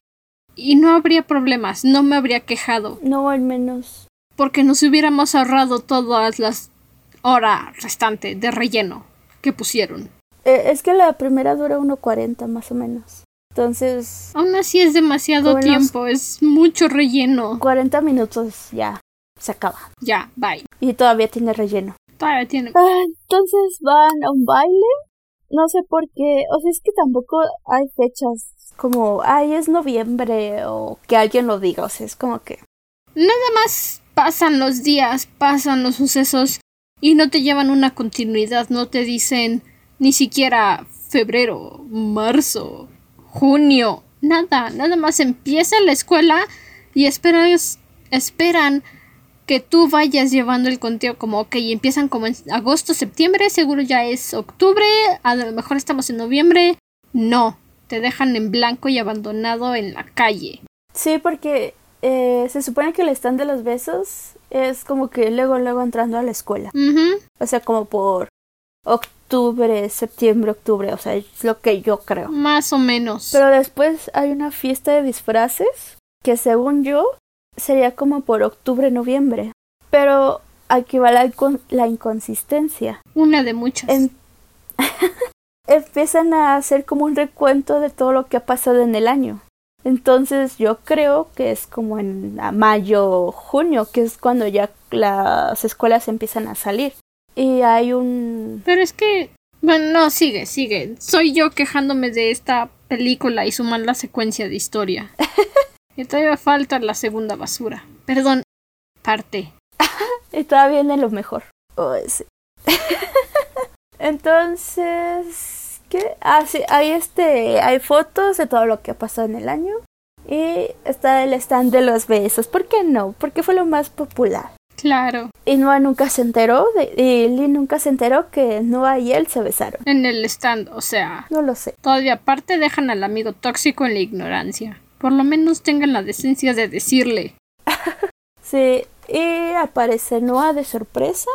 y no habría problemas, no me habría quejado,
No, al menos.
porque nos hubiéramos ahorrado todas las horas restantes de relleno que pusieron.
Eh, es que la primera dura 1.40 más o menos. Entonces,
Aún así es demasiado tiempo, es mucho relleno.
40 minutos ya se acaba.
Ya, bye.
Y todavía tiene relleno.
Todavía tiene.
Ah, entonces van a un baile. No sé por qué. O sea, es que tampoco hay fechas como, ay, es noviembre o que alguien lo diga. O sea, es como que.
Nada más pasan los días, pasan los sucesos y no te llevan una continuidad, no te dicen ni siquiera febrero, marzo, junio, nada, nada más empieza la escuela y esperas, esperan que tú vayas llevando el conteo como, ok, empiezan como en agosto, septiembre, seguro ya es octubre, a lo mejor estamos en noviembre, no, te dejan en blanco y abandonado en la calle.
Sí, porque eh, se supone que el stand de los besos es como que luego, luego entrando a la escuela. O sea, como por octubre, septiembre, octubre. O sea, es lo que yo creo.
Más o menos.
Pero después hay una fiesta de disfraces que según yo sería como por octubre, noviembre. Pero aquí va la, incon- la inconsistencia.
Una de muchas.
Em- [laughs] Empiezan a hacer como un recuento de todo lo que ha pasado en el año. Entonces yo creo que es como en mayo, junio, que es cuando ya las escuelas empiezan a salir. Y hay un...
Pero es que. Bueno, no, sigue, sigue. Soy yo quejándome de esta película y su mala secuencia de historia. [laughs] y todavía falta la segunda basura. Perdón, parte. [laughs]
Y todavía viene lo mejor. Oh, sí. [laughs] Entonces, ¿qué? Ah, sí, hay este, hay fotos de todo lo que ha pasado en el año. Y está el stand de los besos. ¿Por qué no? Porque fue lo más popular.
Claro,
Y Noah nunca se enteró, de, y Lee nunca se enteró que Noah y él se besaron.
en el stand, o sea,
No lo sé.
todavía aparte dejan al amigo tóxico en la ignorancia. Por lo menos tengan la decencia de decirle. [laughs]
Sí, y aparece Noah de sorpresa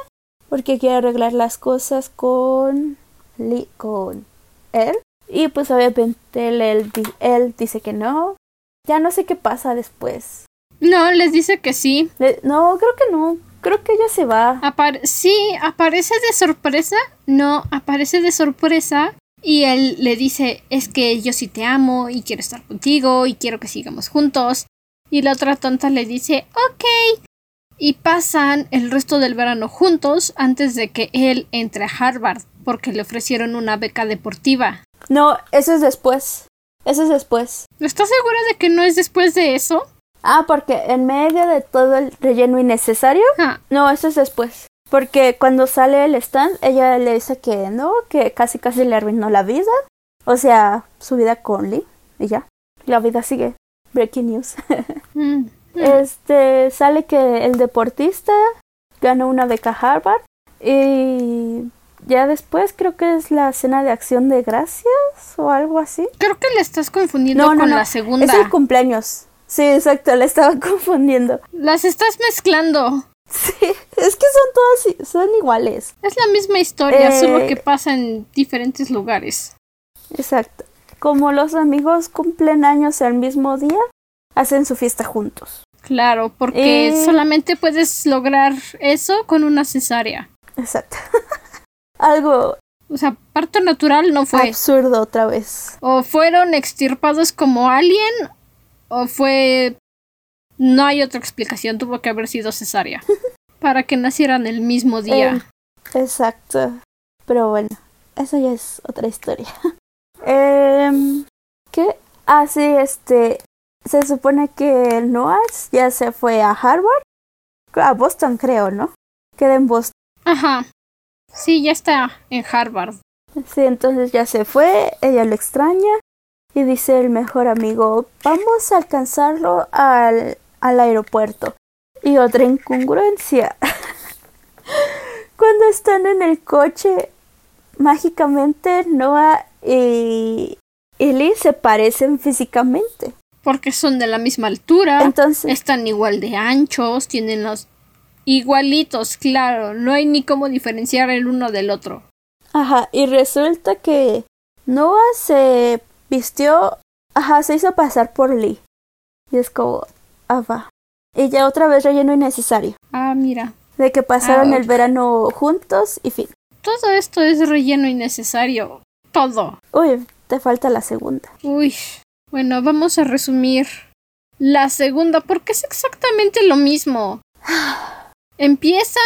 porque quiere arreglar las cosas con Lee, con él. Y pues obviamente él, él, él dice que no. Ya no sé qué pasa después.
No, les dice que sí.
Le- no, creo que no. Creo que ella se va.
Apar sí, aparece de sorpresa. No, aparece de sorpresa. Y él le dice, es que yo sí te amo y quiero estar contigo y quiero que sigamos juntos. Y la otra tonta le dice, ok. Y pasan el resto del verano juntos antes de que él entre a Harvard porque le ofrecieron una beca deportiva.
No, eso es después. Eso es después.
¿Estás segura de que no es después de eso?
Ah, porque en medio de todo el relleno innecesario.
Ah,
No, eso es después. Porque cuando sale el stand, ella le dice que no, que casi casi le arruinó la vida. O sea, su vida con Lee. Y ya. La vida sigue. Breaking news. [laughs]
mm,
este, sale que el deportista ganó una beca Harvard. Y ya después creo que es la cena de acción de gracias o algo así.
Creo que le estás confundiendo con la segunda.
Es el cumpleaños. Sí, exacto, la estaba [laughs] confundiendo.
Las estás mezclando.
Sí, es que son todas, son iguales.
Es la misma historia, solo que eh, pasa en diferentes lugares.
Exacto. Como los amigos cumplen años el mismo día, hacen su fiesta juntos.
Claro, porque eh, solamente puedes lograr eso con una cesárea.
Exacto. [laughs] Algo.
O sea, parto natural no fue.
Absurdo otra vez.
O fueron extirpados como alien, o fue. No hay otra explicación, tuvo que haber sido cesárea. [laughs] para que nacieran el mismo día.
Em, exacto. Pero bueno, eso ya es otra historia. [laughs] eh, ¿Qué? Ah, sí, este se supone que Noah ya se fue a Harvard, a Boston creo, ¿no? Queda en Boston.
Ajá. Sí, ya está en Harvard.
Sí, entonces ya se fue, ella lo extraña y dice el mejor amigo, vamos a alcanzarlo al, al aeropuerto. Y otra incongruencia. [laughs] Cuando están en el coche, mágicamente Noah y, Lee se parecen físicamente
porque son de la misma altura, Entonces, están igual de anchos, tienen los igualitos, claro, no hay ni cómo diferenciar el uno del otro.
Ajá, y resulta que Noah se vistió, ajá, se hizo pasar por Lee. Y es como, ah, va. Y ya otra vez relleno innecesario.
Ah, mira.
De que pasaron ah, el verano juntos y fin.
Todo esto es relleno innecesario. Todo.
Uy, te falta la segunda.
Uy. Bueno, vamos a resumir la segunda porque es exactamente lo mismo. [sighs] Empiezan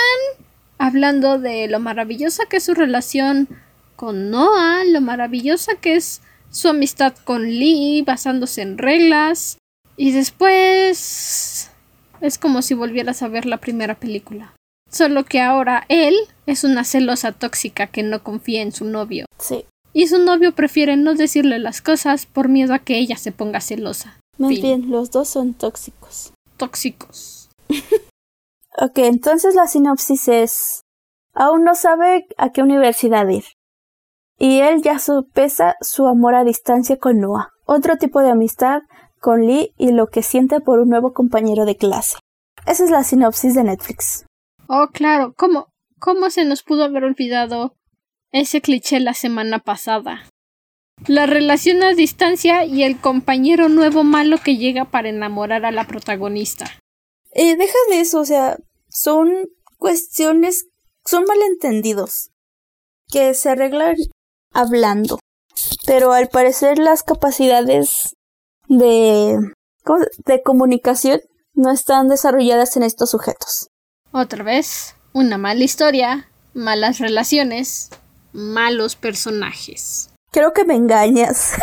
hablando de lo maravillosa que es su relación con Noah, lo maravillosa que es su amistad con Lee, basándose en reglas. Y después es como si volvieras a ver la primera película. Solo que ahora él es una celosa tóxica que no confía en su novio.
Sí
y su novio prefiere no decirle las cosas por miedo a que ella se ponga celosa.
Más bien, los dos son tóxicos.
Tóxicos. [laughs]
ok, entonces la sinopsis es... Aún no sabe a qué universidad ir. Y él ya sopesa su amor a distancia con Noah, otro tipo de amistad con Lee y lo que siente por un nuevo compañero de clase. Esa es la sinopsis de Netflix.
Oh, claro. ¿Cómo, cómo se nos pudo haber olvidado ese cliché la semana pasada. La relación a distancia y el compañero nuevo malo que llega para enamorar a la protagonista.
Eh, deja de eso, o sea, son cuestiones, son malentendidos que se arreglan hablando. Pero al parecer las capacidades de, de comunicación no están desarrolladas en estos sujetos.
Otra vez, una mala historia, malas relaciones, malos personajes.
Creo que me engañas.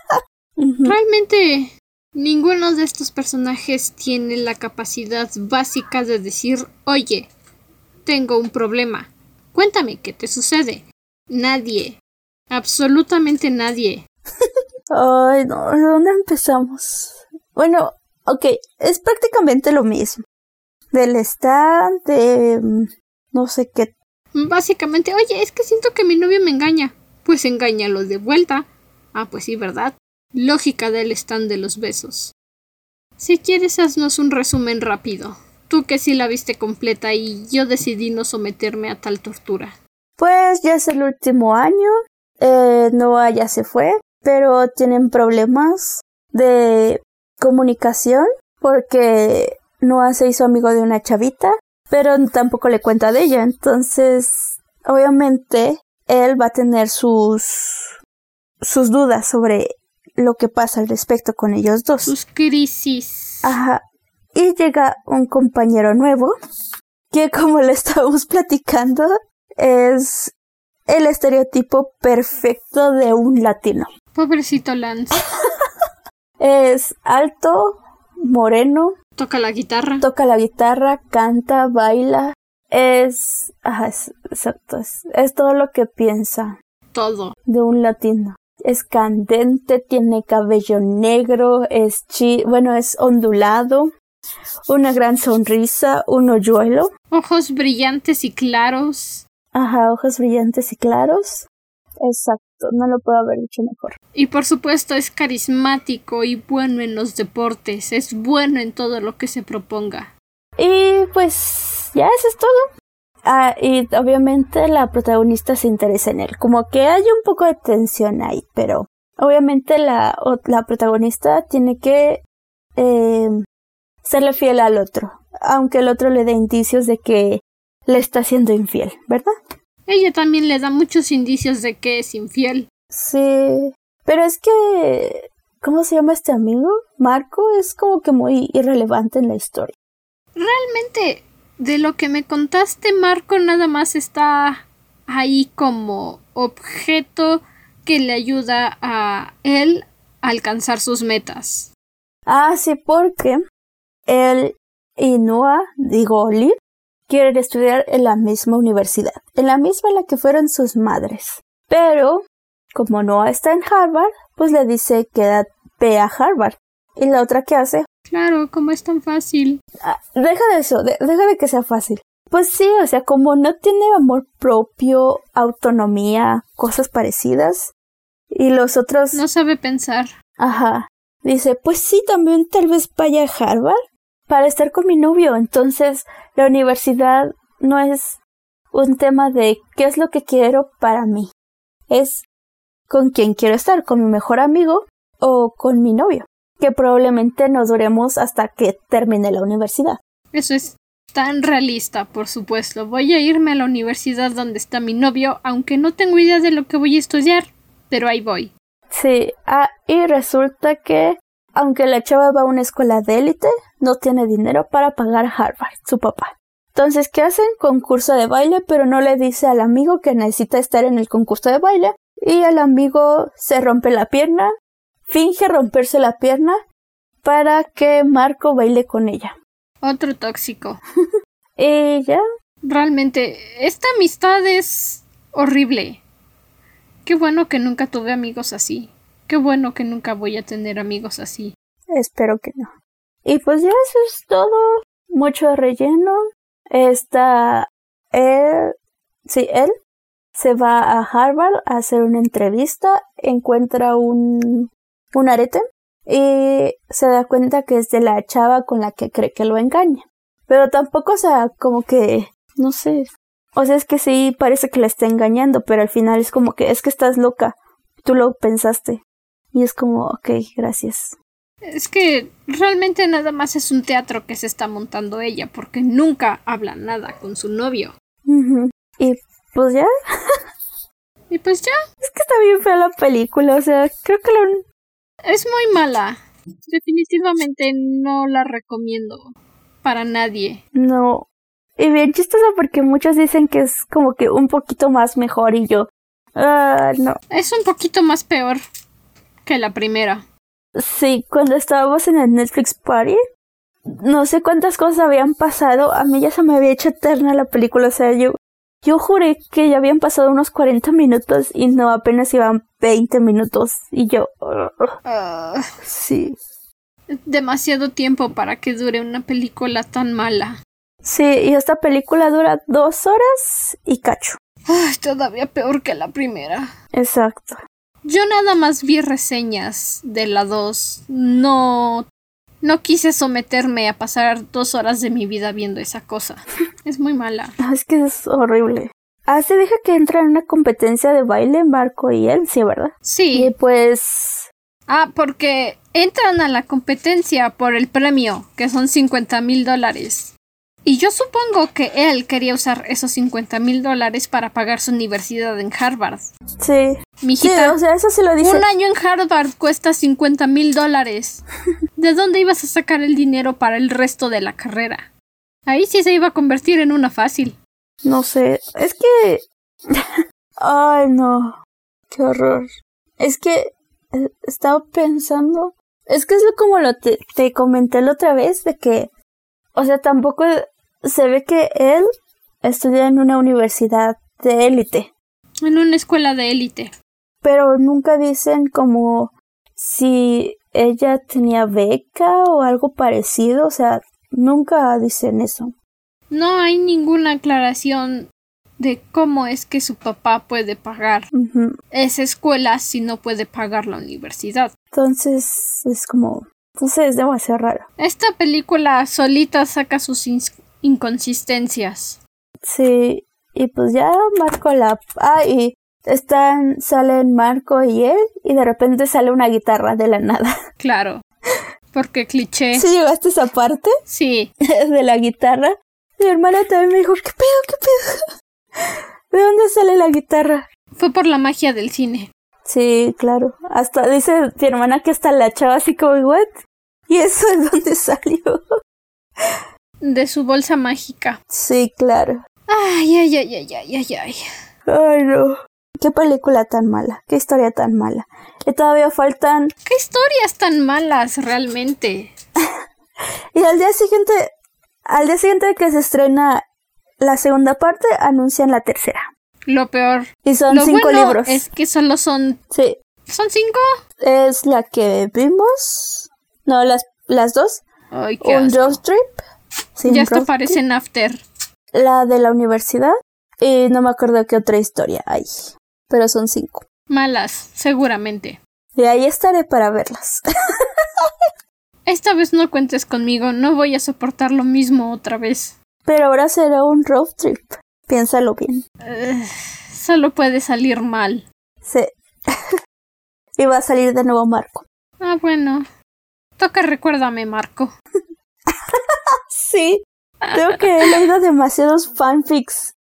[laughs]
Realmente ninguno de estos personajes tiene la capacidad básica de decir, oye, tengo un problema. Cuéntame qué te sucede. Nadie. Absolutamente nadie.
Ay, no, ¿de dónde empezamos? Bueno, ok, es prácticamente lo mismo. Del stand, de mm, no sé qué
Básicamente, oye, es que siento que mi novio me engaña. Pues engáñalo de vuelta. Ah, pues sí, ¿verdad? Lógica del stand de los besos. Si quieres, haznos un resumen rápido. Tú que sí la viste completa y yo decidí no someterme a tal tortura.
Pues ya es el último año. Eh, Noah ya se fue, pero tienen problemas de comunicación porque Noah se hizo amigo de una chavita pero tampoco le cuenta de ella. Entonces, obviamente, él va a tener sus, sus dudas sobre lo que pasa al respecto con ellos dos.
Sus crisis.
Ajá. Y llega un compañero nuevo, que como le estábamos [laughs] platicando, es el estereotipo perfecto de un latino.
Pobrecito Lance.
es alto, moreno,
Toca la guitarra.
Toca la guitarra, canta, baila. Es. Ajá, es, exacto. Es, todo lo que piensa.
Todo.
De un latino. Es candente, tiene cabello negro, es chi. Bueno, es ondulado. Una gran sonrisa, un hoyuelo.
Ojos brillantes y claros.
Ajá, ojos brillantes y claros. Exacto, no lo puedo haber dicho mejor.
Y por supuesto es carismático y bueno en los deportes, es bueno en todo lo que se proponga.
Y pues ya eso es todo. Ah, y obviamente la protagonista se interesa en él. Como que hay un poco de tensión ahí, pero obviamente la, la protagonista tiene que eh, serle fiel al otro, aunque el otro le dé indicios de que le está siendo infiel, ¿verdad?
Ella también le da muchos indicios de que es infiel.
Sí, pero es que... ¿Cómo se llama este amigo? Marco es como que muy irrelevante en la historia.
Realmente, de lo que me contaste, Marco nada más está ahí como objeto que le ayuda a él a alcanzar sus metas.
Ah, sí, porque él y Noah, digo Olive, quieren estudiar en la misma universidad, en la misma en la que fueron sus madres. Pero, como Noah está en Harvard, pues le dice que ve a Harvard. ¿Y la otra qué hace?
Claro, como es tan fácil.
Ah, deja de eso, deja de que sea fácil. Pues sí, o sea, como no tiene amor propio, autonomía, cosas parecidas, y los otros...
No sabe pensar.
Ajá. Dice, pues sí, también tal vez vaya a Harvard para estar con mi novio. Entonces, la universidad no es un tema de qué es lo que quiero para mí. Es con quién quiero estar, con mi mejor amigo o con mi novio, que probablemente nos duremos hasta que termine la universidad.
Eso es tan realista, por supuesto. Voy a irme a la universidad donde está mi novio, aunque no tengo idea de lo que voy a estudiar, pero ahí voy.
Sí, ah, y resulta que, aunque la chava va a una escuela de élite, no tiene dinero para pagar Harvard, su papá. Entonces, ¿qué hacen? Concurso de baile, pero no le dice al amigo que necesita estar en el concurso de baile. Y el amigo se rompe la pierna, finge romperse la pierna para que Marco baile con ella.
Otro tóxico. [laughs]
y ya.
Realmente, esta amistad es horrible. Qué bueno que nunca tuve amigos así. Qué bueno que nunca voy a tener amigos así.
Espero que no. Y pues ya eso es todo. Mucho relleno. Está él, sí, él se va a Harvard a hacer una entrevista, encuentra un, un arete y se da cuenta que es de la chava con la que cree que lo engaña. Pero tampoco, o sea, como que, no sé. O sea, es que sí parece que la está engañando, pero al final es como que es que estás loca. Tú lo pensaste. Y es como, ok, gracias.
Es que realmente nada más es un teatro que se está montando ella, porque nunca habla nada con su novio.
Y pues ya.
y pues ya.
Es que está bien fea la película, o sea, creo que lo...
Es muy mala. Definitivamente no la recomiendo para nadie.
No. Y bien chistosa porque muchos dicen que es como que un poquito más mejor y yo... Ah, no.
Es un poquito más peor que la primera.
Sí, cuando estábamos en el Netflix Party, no sé cuántas cosas habían pasado. A mí ya se me había hecho eterna la película. O sea, yo, yo juré que ya habían pasado unos 40 minutos y no apenas iban 20 minutos. Y yo.
Ah.
sí.
Demasiado tiempo para que dure una película tan mala.
Sí, y esta película dura dos horas y cacho.
Ay, todavía peor que la primera.
Exacto.
Yo nada más vi reseñas de la 2. No. No quise someterme a pasar dos horas de mi vida viendo esa cosa. [laughs] Es muy mala.
Es que es horrible. Ah, se deja que entra en una competencia de baile Marco y él, sí, ¿verdad?
Sí.
Y pues.
Ah, porque entran a la competencia por el premio, que son 50 mil dólares. Y yo supongo que él quería usar esos 50 mil dólares para pagar su universidad en Harvard.
Sí.
Mijita,
sí, o sea, eso sí lo dice.
Un año en Harvard cuesta 50 mil dólares. [laughs] ¿De dónde ibas a sacar el dinero para el resto de la carrera? Ahí sí se iba a convertir en una fácil.
No sé, es que... [laughs] Ay, no. Qué horror. Es que eh, estaba pensando... Es que es lo como lo te, te comenté la otra vez de que... O sea, tampoco se ve que él estudia en una universidad de élite.
En una escuela de élite.
Pero nunca dicen como si ella tenía beca o algo parecido, o sea, nunca dicen eso.
No hay ninguna aclaración de cómo es que su papá puede pagar esa escuela si no puede pagar la universidad.
Entonces es como, sé, es demasiado raro.
Esta película solita saca sus inconsistencias.
Sí, y pues ya Marco la... Ah, y están, salen Marco y él y de repente sale una guitarra de la nada. [laughs]
Claro. Porque cliché.
¿Sí llegaste a esa parte
Sí. [laughs]
de la guitarra? Mi hermana también me dijo, ¿qué pedo, qué pedo? [laughs] ¿De dónde sale la guitarra?
Fue por la magia del cine.
Sí, claro. Hasta dice mi hermana que hasta la chava así como, ¿what? ¿Y eso es dónde [laughs] salió?
De su bolsa mágica.
Sí, claro.
Ay, ay, ay, ay, ay, ay, ay.
Ay, no. Qué película tan mala, qué historia tan mala. Y todavía faltan...
¿Qué historias tan malas realmente? [laughs]
Y al día siguiente, al día siguiente que se estrena la segunda parte, anuncian la tercera.
Lo peor.
Y son
Lo
cinco
bueno
libros.
es que solo son...
Sí,
¿Son cinco?
es la que vimos. No, las, las dos.
Ay, qué
Un
asco.
road trip.
Ya hasta
road
parecen after.
La de la universidad. Y no me acuerdo qué otra historia hay. Pero son cinco.
Malas, seguramente.
Y ahí estaré para verlas. [laughs]
Esta vez no cuentes conmigo, no voy a soportar lo mismo otra vez.
Pero ahora será un road trip. Piénsalo bien.
Ugh, solo puede salir mal.
Sí. [laughs] y va a salir de nuevo Marco.
Ah, bueno. Toca recuérdame, Marco. [laughs]
Sí. Creo que he leído demasiados fanfics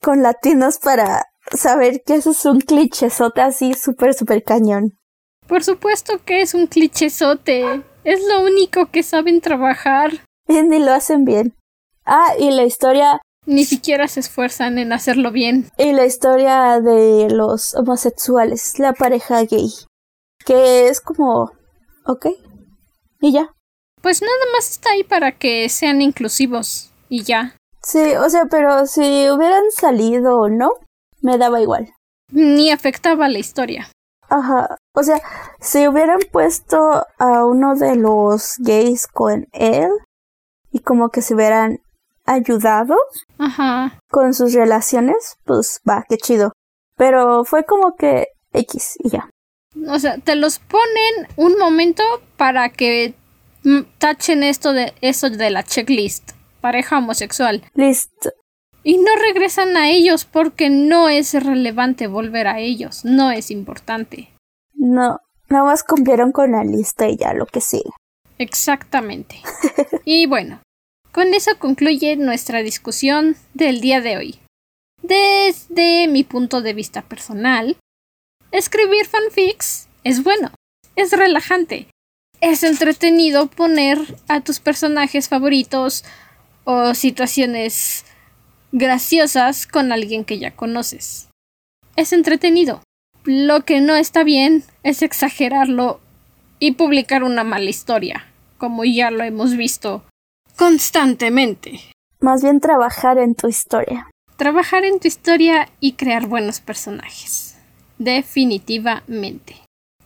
con latinos para saber que eso es un clichezote así súper, súper cañón.
Por supuesto que es un clichezote. Es lo único que saben trabajar. [laughs]
Y ni lo hacen bien. Ah, y la historia,
Ni siquiera se esfuerzan en hacerlo bien.
y la historia de los homosexuales, la pareja gay. Que es como, ok. Y ya.
Pues nada más está ahí para que sean inclusivos. Y ya.
Sí, o sea, pero si hubieran salido o no, me daba igual.
Ni afectaba la historia.
Ajá, o sea, si hubieran puesto a uno de los gays con él y como que se hubieran ayudado
Ajá.
con sus relaciones, pues va, qué chido. Pero fue como que X y ya.
O sea, te los ponen un momento para que mm, tachen esto de eso de la checklist. Pareja homosexual.
Listo.
Y no regresan a ellos porque no es relevante volver a ellos. No es importante.
No, nada más cumplieron con la lista y ya lo que sigue.
Exactamente. [laughs] Y bueno, con eso concluye nuestra discusión del día de hoy. Desde mi punto de vista personal, escribir fanfics es bueno, es relajante, es entretenido poner a tus personajes favoritos o situaciones graciosas con alguien que ya conoces. Es entretenido. Lo que no está bien es exagerarlo y publicar una mala historia, como ya lo hemos visto constantemente.
Más bien trabajar en tu historia.
Trabajar en tu historia y crear buenos personajes. Definitivamente.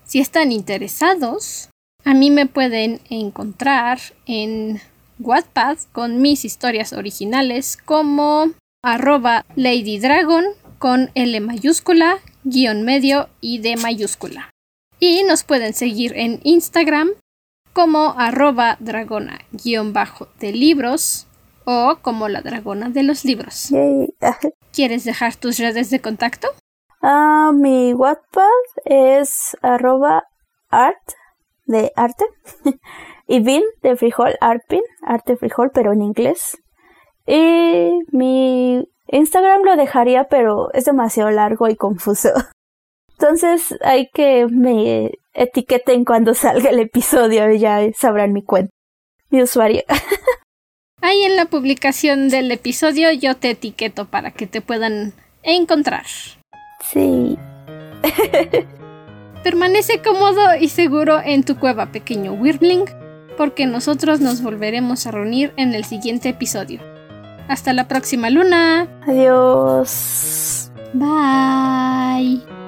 Si están interesados, a mí me pueden encontrar en Wattpad con mis historias originales como arroba Lady Dragon con L mayúscula, guion medio y D mayúscula. Y nos pueden seguir en Instagram como arroba dragona guion bajo de libros o como la dragona de los libros. [laughs] ¿Quieres dejar tus redes de contacto?
Ah, mi Wattpad es arroba art de arte [laughs] y bin de frijol, artpin, arte frijol, pero en inglés. Y mi Instagram lo dejaría, pero es demasiado largo y confuso. [laughs] Entonces hay que me etiqueten cuando salga el episodio y ya sabrán mi cuenta, mi usuario. [laughs]
Ahí en la publicación del episodio yo te etiqueto para que te puedan encontrar.
Sí. [laughs]
Permanece cómodo y seguro en tu cueva, pequeño Wirbling, porque nosotros nos volveremos a reunir en el siguiente episodio. Hasta la próxima luna.
Adiós.
Bye.